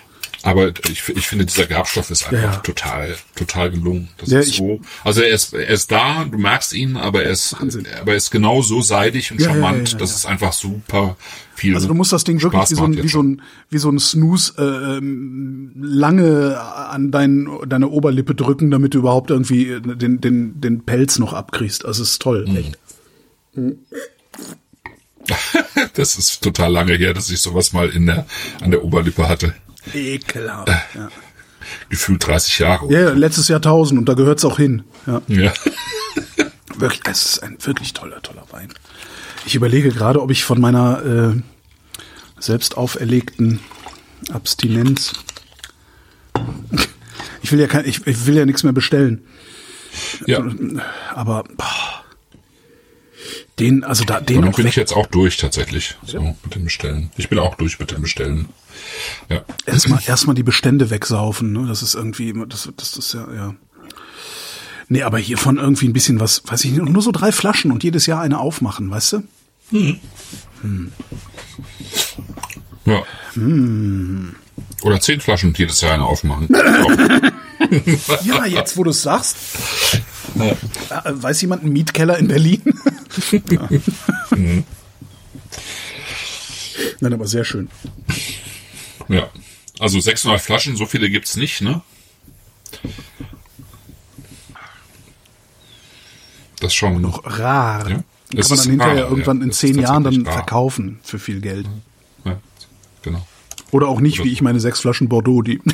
Aber ich, ich finde, dieser Gerbstoff ist einfach
Ja,
total, total gelungen. Das
Ja,
ist so. Also er ist, er ist da, du merkst ihn, aber er ist,
Wahnsinn.
aber er ist genau so seidig und
Ja,
charmant,
ja.
es einfach super viel.
Also du musst das Ding wirklich
Spaß
wie so, ein, wie so ein wie so ein Snooze äh, ähm, lange an dein, deine Oberlippe drücken, damit du überhaupt irgendwie äh, den den den Pelz noch abkriegst. Also es ist toll,
Mhm.
echt. (laughs)
Das ist total lange her, dass ich sowas mal in der, an der Oberlippe hatte.
Ekelhaft. Ja.
Gefühlt 30 Jahre.
ja, letztes Jahrtausend und da gehört's auch hin. Ja.
Ja. (laughs)
Wirklich, es ist ein wirklich toller, toller Wein. Ich überlege gerade, ob ich von meiner äh, selbst auferlegten Abstinenz. (laughs) Ich will ja kein, ich, ich will ja nichts mehr bestellen.
ja.
Aber boah, den, also da, den
Und dann
auch
bin ich jetzt auch durch tatsächlich. So, mit dem Bestellen. Ich bin auch durch mit dem Bestellen. Ja.
erstmal erstmal die Bestände wegsaufen. Ne? Das ist irgendwie, das, das ist ja, ja. Nee, aber hiervon irgendwie ein bisschen was, weiß ich nicht, nur so drei Flaschen und jedes Jahr eine aufmachen, weißt du?
Ja.
Hm.
Oder zehn Flaschen jedes Jahr eine aufmachen. (laughs)
Ja, jetzt, wo du es sagst. Äh, Weiß jemand einen Mietkeller in Berlin? ja. (laughs) Nein, aber sehr schön.
ja. Also 600 Flaschen, so viele gibt's nicht, ne? Das schon.
Noch rar.
Ja.
Kann
Es
man
ist
dann hinterher
rar,
irgendwann
ja.
in
ist
zehn Jahren dann
rar.
verkaufen für viel Geld.
Ja, genau.
Oder auch nicht,
Oder
wie ich meine sechs Flaschen Bordeaux, die. (laughs)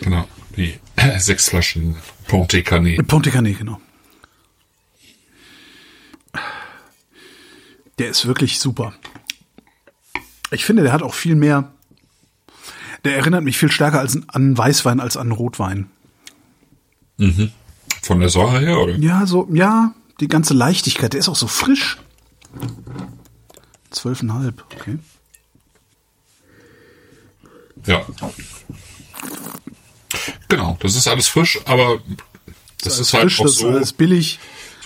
Genau. Die (laughs) sechs Flaschen Ponte Canet.
Ponte Canet, genau. Der ist wirklich super. Ich finde, der hat auch viel mehr. Der erinnert mich viel stärker als an Weißwein als an Rotwein.
Von der Säure her, oder?
Ja, so, ja, die ganze Leichtigkeit, der ist auch so frisch. Zwölfeinhalb, okay.
Ja. Genau, das ist alles frisch, aber das ist halt
frisch,
auch
das ist
so
alles billig.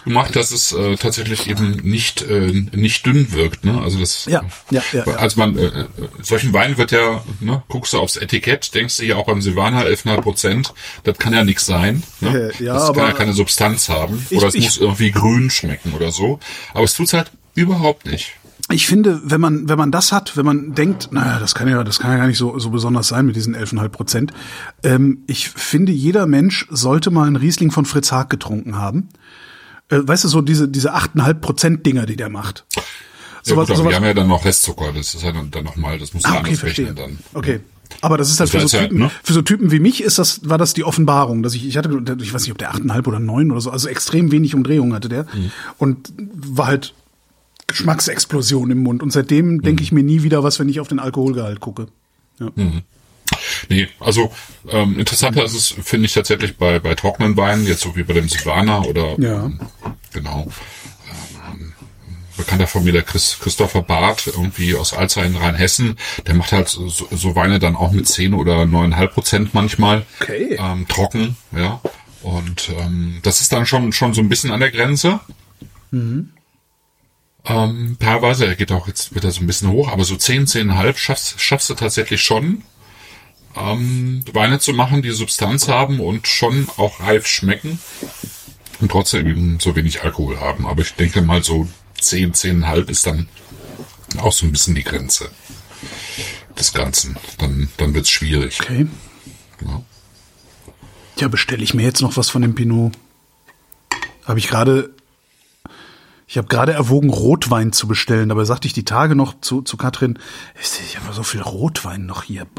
gemacht, dass es äh, tatsächlich eben nicht äh, nicht dünn wirkt. Ne? Also das.
Ja, ja, ja, ja.
Also man, äh, äh, solchen Wein wird ja, ne, guckst du aufs Etikett, denkst du ja auch beim Silvaner 11,5 Prozent, das kann ja nichts sein. Ne?
Äh, ja,
das
aber-
kann ja keine Substanz haben.
Ich-
oder es
ich-
muss irgendwie grün schmecken oder so. Aber es tut's halt überhaupt nicht.
Ich finde, wenn man, wenn man das hat, wenn man denkt, naja, das kann ja, das kann ja gar nicht so, so besonders sein mit diesen 11,5 Prozent. Ähm, ich finde, jeder Mensch sollte mal einen Riesling von Fritz Haag getrunken haben. Äh, weißt du, so diese, diese 8,5 Prozent Dinger, die der macht.
Ja,
Sowas,
gut, aber
sowas,
wir haben ja dann noch Restzucker, das ist ja dann, dann nochmal, das muss
ah,
ja
okay,
rechnen dann.
Okay. Aber das ist halt
Das
für so, Typen,
ne?
für so Typen wie mich ist das, war das die Offenbarung, dass ich, ich hatte, ich weiß nicht, ob der 8,5 oder 9 oder so, also extrem wenig Umdrehungen hatte der.
Mhm.
Und war halt Geschmacksexplosion im Mund. Und seitdem
Mhm.
denke ich mir nie wieder was, wenn ich auf den Alkoholgehalt gucke. Ja.
Nee, also ähm, interessanter ist es, finde ich tatsächlich bei, bei trockenen Weinen, jetzt so wie bei dem Silvaner oder
Ja.
ähm, genau. Ähm, Bekannter von mir, der Chris, Christopher Barth, irgendwie aus Alzey in Rheinhessen, der macht halt so, so Weine dann auch mit 10 oder 9,5 Prozent manchmal.
Okay.
Ähm, trocken, ja. Und ähm, das ist dann schon, schon so ein bisschen an der Grenze. Ähm, teilweise, er geht auch jetzt wieder so ein bisschen hoch, aber so 10, 10,5 schaffst, schaffst du tatsächlich schon, ähm, Weine zu machen, die Substanz haben und schon auch reif schmecken und trotzdem eben so wenig Alkohol haben. Aber ich denke mal so 10, 10,5 ist dann auch so ein bisschen die Grenze des Ganzen. Dann, dann wird's schwierig.
Okay.
Ja.
Ja, bestelle ich mir jetzt noch was von dem Pinot. Habe ich gerade, ich habe gerade erwogen, Rotwein zu bestellen. Dabei sagte ich die Tage noch zu, zu Katrin, ich, ich habe so viel Rotwein noch hier. (laughs)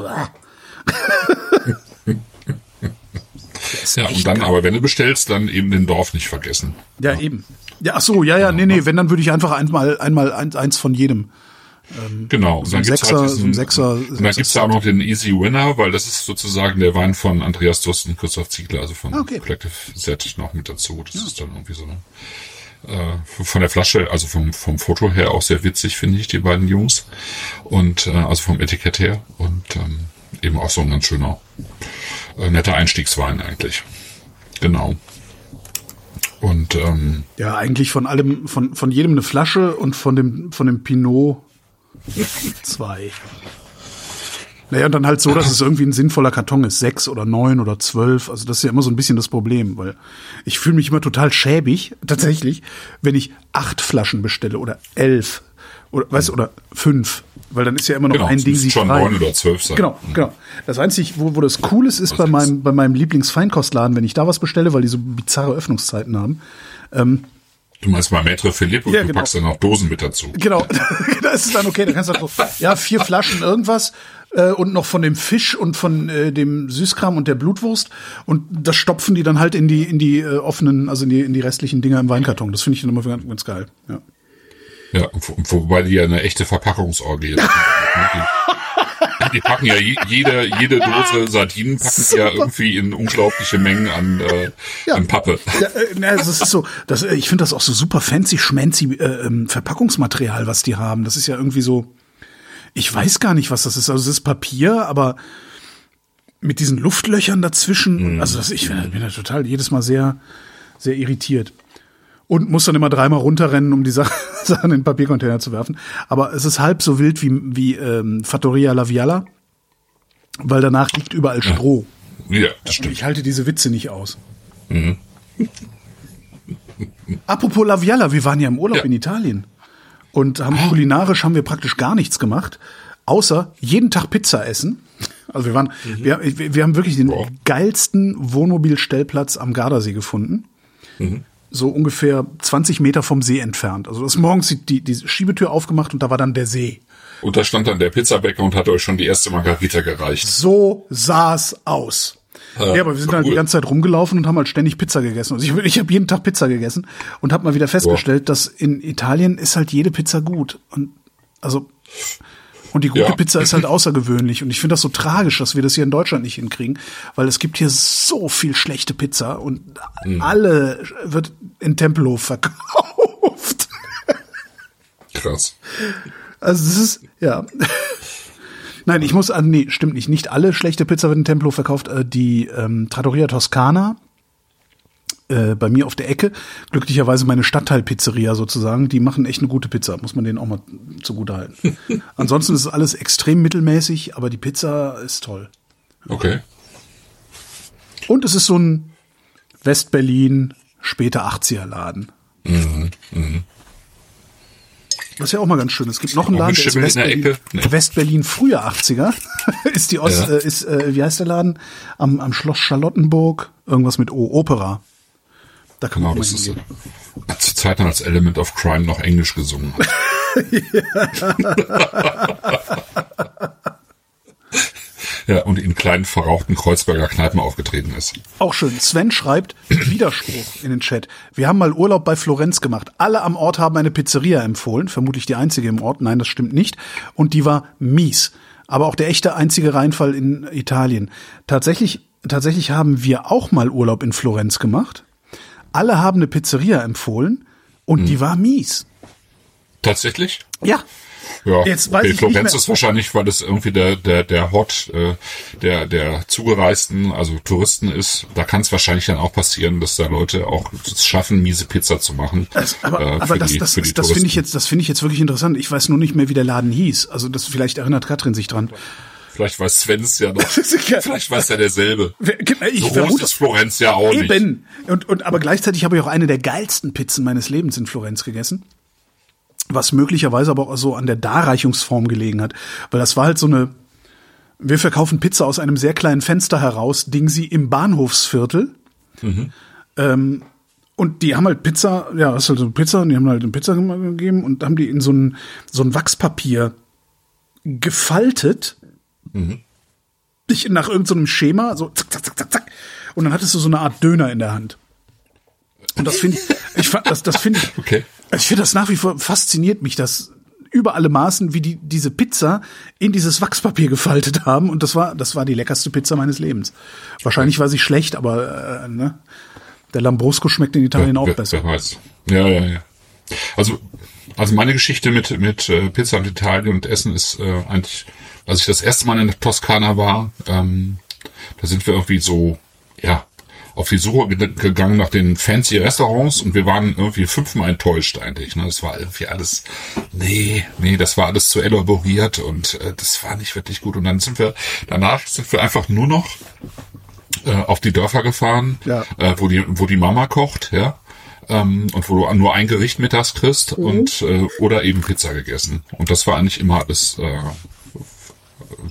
Ja, und dann, aber wenn du bestellst, dann eben den Dorf nicht vergessen.
Ja, eben. Ja, ach so, ja, ja, nee, nee, wenn, dann würde ich einfach einmal, einmal eins, eins von jedem.
Genau. Und
So ein
dann gibt's
Sechser-
halt
so ein Sechser-
und dann
Sechser-
gibt's da auch noch den Easy Winner, weil das ist sozusagen der Wein von Andreas Durst und Christoph Ziegler, also von
Ah, okay.
Collective Set noch mit dazu. Das ist dann irgendwie so eine, äh, von der Flasche, also vom, vom Foto her auch sehr witzig, finde ich, die beiden Jungs. Und, äh, also vom Etikett her. Und, ähm, eben auch so ein ganz schöner, äh, netter Einstiegswein eigentlich. Genau. Und, ähm,
Ja, eigentlich von allem, von, von jedem eine Flasche und von dem, von dem Pinot zwei. Naja, und dann halt so, dass es irgendwie ein sinnvoller Karton ist. Sechs oder neun oder zwölf. Also das ist ja immer so ein bisschen das Problem, weil ich fühle mich immer total schäbig, tatsächlich, wenn ich acht Flaschen bestelle oder elf. Oder, weißt du, oder fünf. Weil dann ist ja immer noch
genau,
ein Ding sie
schon
frei.
neun oder zwölf sein.
Genau, genau. Das Einzige, wo, wo das cool ist, ist bei meinem, bei meinem Lieblingsfeinkostladen, wenn ich da was bestelle, weil die so bizarre Öffnungszeiten haben.
Du meinst mal Maître Philippe und
Ja,
du
genau.
packst dann auch Dosen mit dazu.
Genau, (laughs) da ist es dann okay. Da kannst du dann so, ja, vier Flaschen irgendwas äh, und noch von dem Fisch und von äh, dem Süßkram und der Blutwurst und das stopfen die dann halt in die in die äh, offenen, also in die in die restlichen Dinger im Weinkarton. Das finde ich dann immer ganz, ganz geil. Ja.
Ja, wo- wobei die ja eine echte Verpackungsorgie sind. (laughs) die, packen ja je- jede, jede Dose Sardinen packen die ja irgendwie in unglaubliche Mengen an, äh,
Ja.
an Pappe.
Ja, äh, na, das ist so, das, äh, ich finde das auch so super fancy, schmancy äh, ähm, Verpackungsmaterial, was die haben. Das ist ja irgendwie so, ich weiß gar nicht, was das ist. Also es ist Papier, aber mit diesen Luftlöchern dazwischen, also das, ich bin da total jedes Mal sehr, sehr irritiert. Und muss dann immer dreimal runterrennen, um die (laughs) Sachen in den Papiercontainer zu werfen. Aber es ist halb so wild wie, wie ähm, Fattoria Laviala, weil danach liegt überall Stroh.
Ja, das
Und
stimmt.
ich halte diese Witze nicht aus. (laughs) Apropos Laviala, wir waren ja im Urlaub
Ja.
in Italien und haben kulinarisch haben wir praktisch gar nichts gemacht, außer jeden Tag Pizza essen. (laughs) Also wir waren, wir, wir wir haben wirklich den
Wow.
geilsten Wohnmobilstellplatz am Gardasee gefunden. so ungefähr 20 Meter vom See entfernt. Also das ist morgens die, die, die Schiebetür aufgemacht und da war dann der See.
Und da stand dann der Pizzabäcker und hat euch schon die erste Margarita gereicht.
So sah's aus. Ja, aber wir sind halt
cool.
die ganze Zeit rumgelaufen und haben halt ständig Pizza gegessen. Also ich, ich habe jeden Tag Pizza gegessen und habe mal wieder festgestellt, dass in Italien ist halt jede Pizza gut. Und also und die gute
Ja.
Pizza ist halt außergewöhnlich. Und ich finde das so tragisch, dass wir das hier in Deutschland nicht hinkriegen, weil es gibt hier so viel schlechte Pizza und
Mhm.
alle wird in Tempelhof verkauft.
Krass.
Also das ist, ja. Nein, ich muss, ah, nee, stimmt nicht. Nicht alle schlechte Pizza wird in Tempelhof verkauft. Äh, Die ähm, Trattoria Toscana, äh, bei mir auf der Ecke, glücklicherweise meine Stadtteilpizzeria sozusagen, die machen echt eine gute Pizza, muss man denen auch mal zugute halten. (laughs) Ansonsten ist alles extrem mittelmäßig, aber die Pizza ist toll.
Okay.
Und es ist so ein Westberlin, später 80er Laden. Was ja auch mal ganz schön ist. Es gibt noch einen Laden, der ist Westberlin?
Nee.
Westberlin früher 80er. (laughs) ist die Ost,
Ja.
äh, ist, äh, wie heißt der Laden? Am, am Schloss Charlottenburg. Irgendwas mit O, Opera. Da kann
Genau,
man auch
das
mal
ist
hingehen.
zu Zeiten als Element of Crime noch Englisch gesungen. (laughs) (laughs) ja, und in kleinen verrauchten Kreuzberger Kneipen aufgetreten ist.
Auch schön. Sven schreibt Widerspruch in den Chat. Wir haben mal Urlaub bei Florenz gemacht. Alle am Ort haben eine Pizzeria empfohlen. Vermutlich die einzige im Ort. Nein, das stimmt nicht. Und die war mies. Aber auch der echte einzige Reinfall in Italien. Tatsächlich, tatsächlich haben wir auch mal Urlaub in Florenz gemacht. Alle haben eine Pizzeria empfohlen. Und die war mies.
Tatsächlich?
Ja.
Ja,
Jetzt weiß
okay,
ich nicht
Florenz ist wahrscheinlich, weil es irgendwie der, der, der Hot äh, der, der Zugereisten, also Touristen ist. Da kann es wahrscheinlich dann auch passieren, dass da Leute auch es schaffen, miese Pizza zu machen.
Das, aber
äh,
aber das,
die-
das, das, das finde ich jetzt, das finde ich jetzt wirklich interessant. Ich weiß nur nicht mehr, wie der Laden hieß. Also das vielleicht erinnert Katrin sich dran.
Vielleicht weiß Sven es ja noch. (laughs) Vielleicht weiß er derselbe.
Ich
So groß ist Florenz ja auch nicht.
Eben. Und, und aber gleichzeitig habe ich auch eine der geilsten Pizzen meines Lebens in Florenz gegessen. Was möglicherweise aber auch so an der Darreichungsform gelegen hat. Weil das war halt so eine, wir verkaufen Pizza aus einem sehr kleinen Fenster heraus, Ding sie im Bahnhofsviertel. Ähm, und die haben halt Pizza, ja, das ist halt so Pizza, und die haben halt eine Pizza gegeben und haben die in so ein, so ein Wachspapier gefaltet. Nicht nach irgendeinem Schema, so zack, zack, zack, zack, zack. Und dann hattest du so eine Art Döner in der Hand. Und das finde ich, ich fand, das, das finde ich,
Okay.
Ich finde das nach wie vor fasziniert mich, dass über alle Maßen, wie die diese Pizza in dieses Wachspapier gefaltet (laughs) haben. Und das war, das war die leckerste Pizza meines Lebens. Wahrscheinlich war sie schlecht, aber äh, ne? der Lambrusco schmeckt in Italien auch
wer,
besser.
Wer weiß. Ja, ja, ja. Also, also meine Geschichte mit, mit äh, Pizza und Italien und Essen ist äh, eigentlich, als ich das erste Mal in der Toskana war, ähm, da sind wir irgendwie so, ja, auf die Suche ge- gegangen nach den fancy Restaurants und wir waren irgendwie fünfmal enttäuscht eigentlich. Ne? Das war irgendwie alles, nee, nee, das war alles zu elaboriert und äh, das war nicht wirklich gut. Und dann sind wir, danach sind wir einfach nur noch äh, auf die Dörfer gefahren,
Ja.
äh, wo die wo die Mama kocht, ja. Ähm, und wo du nur ein Gericht mittags kriegst und äh, oder eben Pizza gegessen. Und das war eigentlich immer alles äh,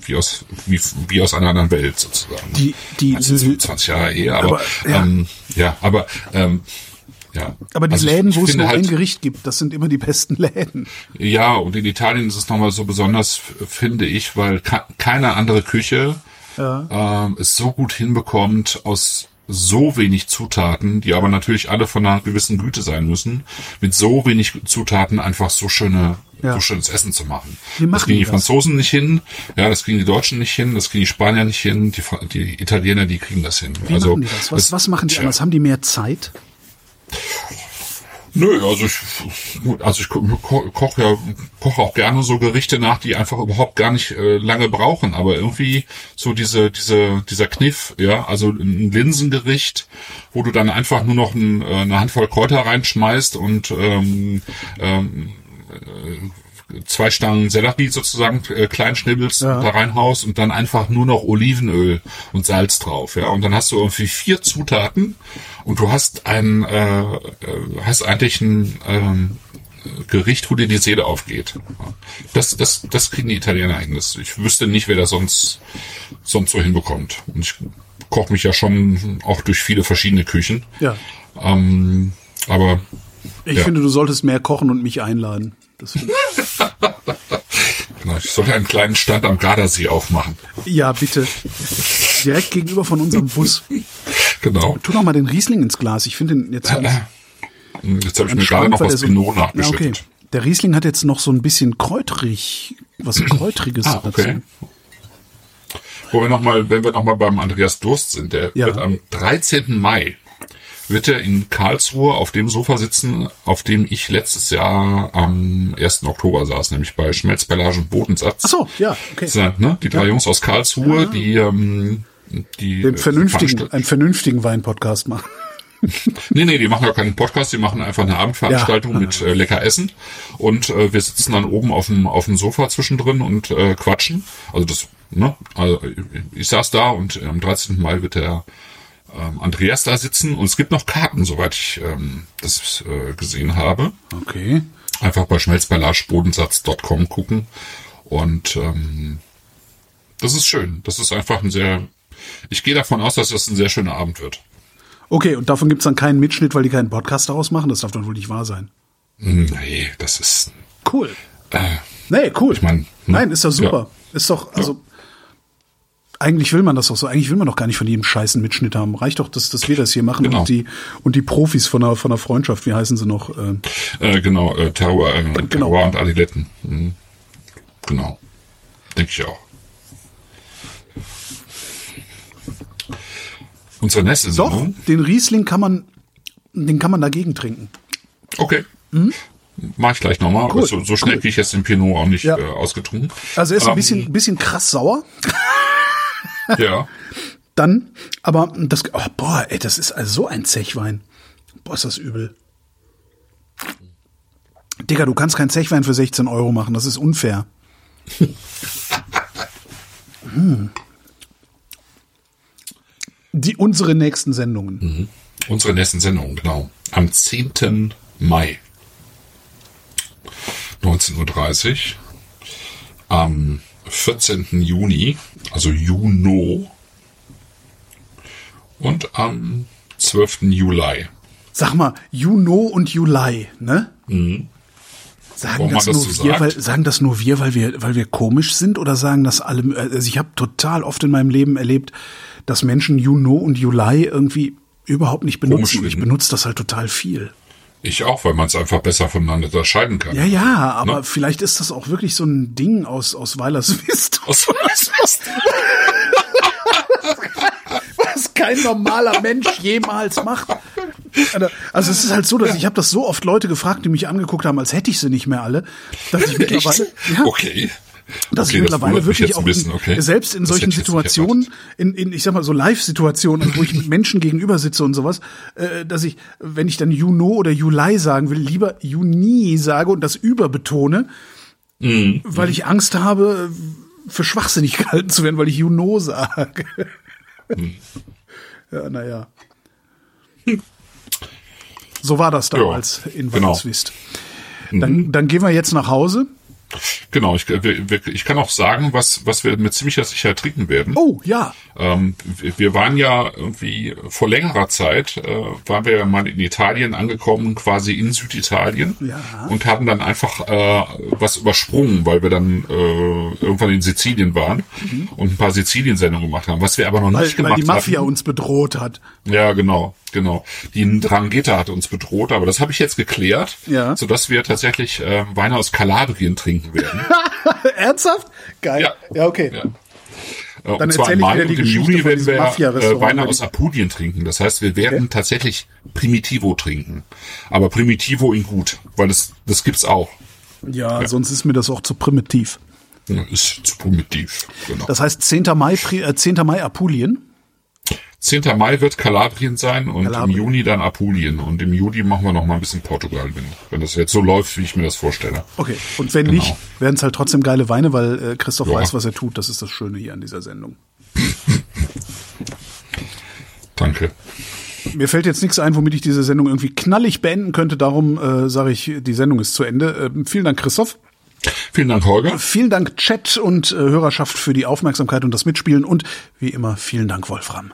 wie aus wie, wie aus einer anderen Welt sozusagen.
Die, die,
ist 20 Jahre eher, aber,
Aber, ja.
ja. Ähm, ja, aber ähm, ja.
aber die
Also
Läden, wo es nur
halt,
ein Gericht gibt, das sind immer die besten (laughs) Läden.
Ja, und in Italien ist es nochmal so besonders, finde ich, weil ke- keine andere Küche ähm, es so gut hinbekommt, aus so wenig Zutaten, die aber natürlich alle von einer gewissen Güte sein müssen, mit so wenig Zutaten einfach so schöne,
Ja.
so schönes Essen zu machen.
Machen
das kriegen
die das?
Franzosen nicht hin, ja, das kriegen die Deutschen nicht hin, das kriegen die Spanier nicht hin, die, die Italiener, die kriegen das hin.
Wie
also
machen die das? Was,
es-
was machen die
tja.
anders? Haben die mehr Zeit?
Nö, also ich, also ich ko- ko- koche ja, koche auch gerne so Gerichte nach, die einfach überhaupt gar nicht äh, lange brauchen, aber irgendwie so diese, diese, dieser Kniff, ja, also ein Linsengericht, wo du dann einfach nur noch ein, äh, eine Handvoll Kräuter reinschmeißt und ähm, ähm, äh, zwei Stangen Sellerie sozusagen äh, klein schnibbelst,
Ja.
da reinhaust und dann einfach nur noch Olivenöl und Salz drauf, ja, und dann hast du irgendwie vier Zutaten und du hast ein, äh, äh, hast eigentlich ein ähm, Gericht, wo dir die Seele aufgeht. Das, das, das kriegen die Italiener eigentlich. Ich wüsste nicht, wer das sonst, sonst so hinbekommt. Und ich koche mich ja schon auch durch viele verschiedene Küchen.
Ja.
Ähm, aber
Ich
Ja.
finde, du solltest mehr kochen und mich einladen. Das ich-
genau, ich sollte einen kleinen Stand am Gardasee aufmachen.
ja, bitte. Direkt gegenüber von unserem Bus.
Genau.
Tu doch mal den Riesling ins Glas. Ich finde den jetzt ganz,
Jetzt habe ich mir gerade noch was
der so-
Pinot
Ja, okay.
nachgeschüttet.
Der Riesling hat jetzt noch so ein bisschen kräuterig, was (clears throat) Kräutriges
Ah, okay.
dazu.
Wo wir noch mal, wenn wir noch mal beim Andreas Durst sind, der
Ja.
wird am 13. Mai wird er in Karlsruhe auf dem Sofa sitzen, auf dem ich letztes Jahr am 1. Oktober saß, nämlich bei Schmelzbellage und Bodensatz.
Ach so, ja, okay.
Sind, ne, die drei Jungs aus Karlsruhe, die, ähm, die
Den
äh,
vernünftigen, einen vernünftigen Wein-Podcast machen. (laughs)
Nee, nee, die machen ja keinen Podcast, die machen einfach eine Abendveranstaltung
Ja.
mit äh, lecker Essen und äh, wir sitzen dann oben auf dem auf dem Sofa zwischendrin und äh, quatschen. Also das, ne, also ich saß da und am 13. Mai wird der ähm, Andreas da sitzen und es gibt noch Karten, soweit ich ähm, das äh, gesehen habe.
Okay.
Einfach bei schmelzbellagebodensatz.com gucken und ähm, das ist schön. Das ist einfach ein sehr ich gehe davon aus, dass das ein sehr schöner Abend wird.
Okay, und davon gibt's dann keinen Mitschnitt, weil die keinen Podcast daraus machen? Das darf doch wohl nicht wahr sein.
Nee, das ist
Cool.
äh,
Nee, cool.
Ich mein, ne?
Nein, ist doch super. Ist doch, also, eigentlich will man das doch so. Eigentlich will man doch gar nicht von jedem Scheiß einen Mitschnitt haben. Reicht doch, dass, dass wir das hier machen
Genau.
und die, und die Profis von der, von der Freundschaft, wie heißen sie noch? Äh,
Äh, genau, äh, Terror, äh,
Genau.
Terror und Adiletten. Mhm. Genau. Denke ich auch. Unsere nächste
doch,
Sendung.
den Riesling kann man, den kann man dagegen trinken.
Okay. Mach ich gleich nochmal.
Mhm. Cool,
so, so schnell
cool.
kriege ich jetzt den Pinot auch nicht
Ja.
äh, ausgetrunken.
Also er ist ein
Ähm,
bisschen, bisschen krass sauer. (laughs)
Ja.
Dann, aber das, oh, boah, ey, das ist also so ein Zechwein. Boah, ist das übel. Digga, du kannst keinen Zechwein für 16 Euro machen, das ist unfair. (laughs) hm. Die, unsere nächsten Sendungen.
Unsere nächsten Sendung, genau. Am 10. Mai. 19.30 Uhr. Am 14. Juni, also Juno. Und am 12. Juli.
Sag mal, Juno und Juli, ne? Sagen
Warum
das,
das
nur
so
wir,
sagt?
weil, sagen das nur wir, weil wir, weil wir komisch sind oder sagen das alle? Also ich habe total oft in meinem Leben erlebt, dass Menschen Juno und Juli irgendwie überhaupt nicht benutzen.
Komisch
ich benutze das halt total viel.
Ich auch, weil man es einfach besser voneinander unterscheiden kann.
Ja, ja, aber
Ne?
vielleicht ist das auch wirklich so ein Ding aus, aus Weilerswist.
Was was- was- (laughs)
was kein normaler Mensch jemals macht. Also es ist halt so, dass ich habe das so oft Leute gefragt, die mich angeguckt haben, als hätte ich sie nicht mehr alle, dass ich mittlerweile, ja,
Okay.
Dass
Okay,
ich mittlerweile wirklich auch in,
okay.
selbst in
Das
solchen Situationen, in, in ich sag mal so Live-Situationen, wo ich mit Menschen gegenüber sitze und sowas, äh, dass ich, wenn ich dann Juno oder Juli sagen will, lieber Juni sage und das überbetone,
Mhm.
weil ich Angst habe, für schwachsinnig (laughs) gehalten zu werden, weil ich Juno sage.
Mhm.
Ja, naja. So war das damals in
genau.
Weilerswist. Dann, dann gehen wir jetzt nach Hause.
Genau, ich, ich kann auch sagen, was, was wir mit ziemlicher Sicherheit trinken werden.
Oh, ja.
Ähm, wir, waren ja irgendwie vor längerer Zeit, äh, waren wir ja mal in Italien angekommen, quasi in Süditalien
Ja.
und haben dann einfach äh, was übersprungen, weil wir dann äh, irgendwann in Sizilien waren und ein paar Sizilien-Sendungen gemacht haben, was wir aber noch
Mhm. Weil,
nicht
weil
gemacht
die Mafia
hatten.
uns bedroht hat.
Ja, genau, genau. Die Drangheta hat uns bedroht, aber das habe ich jetzt geklärt,
Ja.
sodass wir tatsächlich äh, Weine aus Kalabrien trinken werden. (laughs)
Ernsthaft? Geil.
Ja.
Ja, okay.
Ja. Äh,
Dann
und zwar im Mai und im Juni werden wir äh. Weine aus Apulien trinken. Das heißt, wir werden tatsächlich Primitivo trinken. Aber Primitivo in gut, weil das, das gibt's auch.
Ja, sonst ist mir das auch zu primitiv.
Ja, Ist zu primitiv. Genau.
Das heißt 10. Mai, äh, 10. Mai Apulien.
10. Mai wird Kalabrien sein und
Kalabrien.
im Juni dann Apulien. Und im Juli machen wir noch mal ein bisschen Portugal, wenn, wenn das jetzt so läuft, wie ich mir das vorstelle.
Okay. Und wenn
Genau.
nicht, werden es halt trotzdem geile Weine, weil äh, Christoph
Ja.
weiß, was er tut. Das ist das Schöne hier an dieser Sendung. (laughs)
Danke.
Mir fällt jetzt nichts ein, womit ich diese Sendung irgendwie knallig beenden könnte. Darum äh, sage ich, die Sendung ist zu Ende. Äh, vielen Dank, Christoph.
Vielen Dank, Holger.
Vielen Dank, Chat und äh, Hörerschaft, für die Aufmerksamkeit und das Mitspielen. Und wie immer, vielen Dank, Wolfram.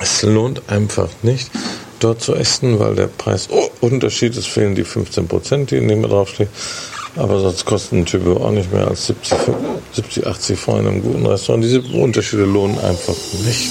Es lohnt einfach nicht, dort zu essen, weil der Preisunterschied ist, fehlen die 15 Prozent, die in dem draufstehen. Aber sonst kosten ein Typ auch nicht mehr als 70, 70 80 Franken in einem guten Restaurant. Diese Unterschiede lohnen einfach nicht.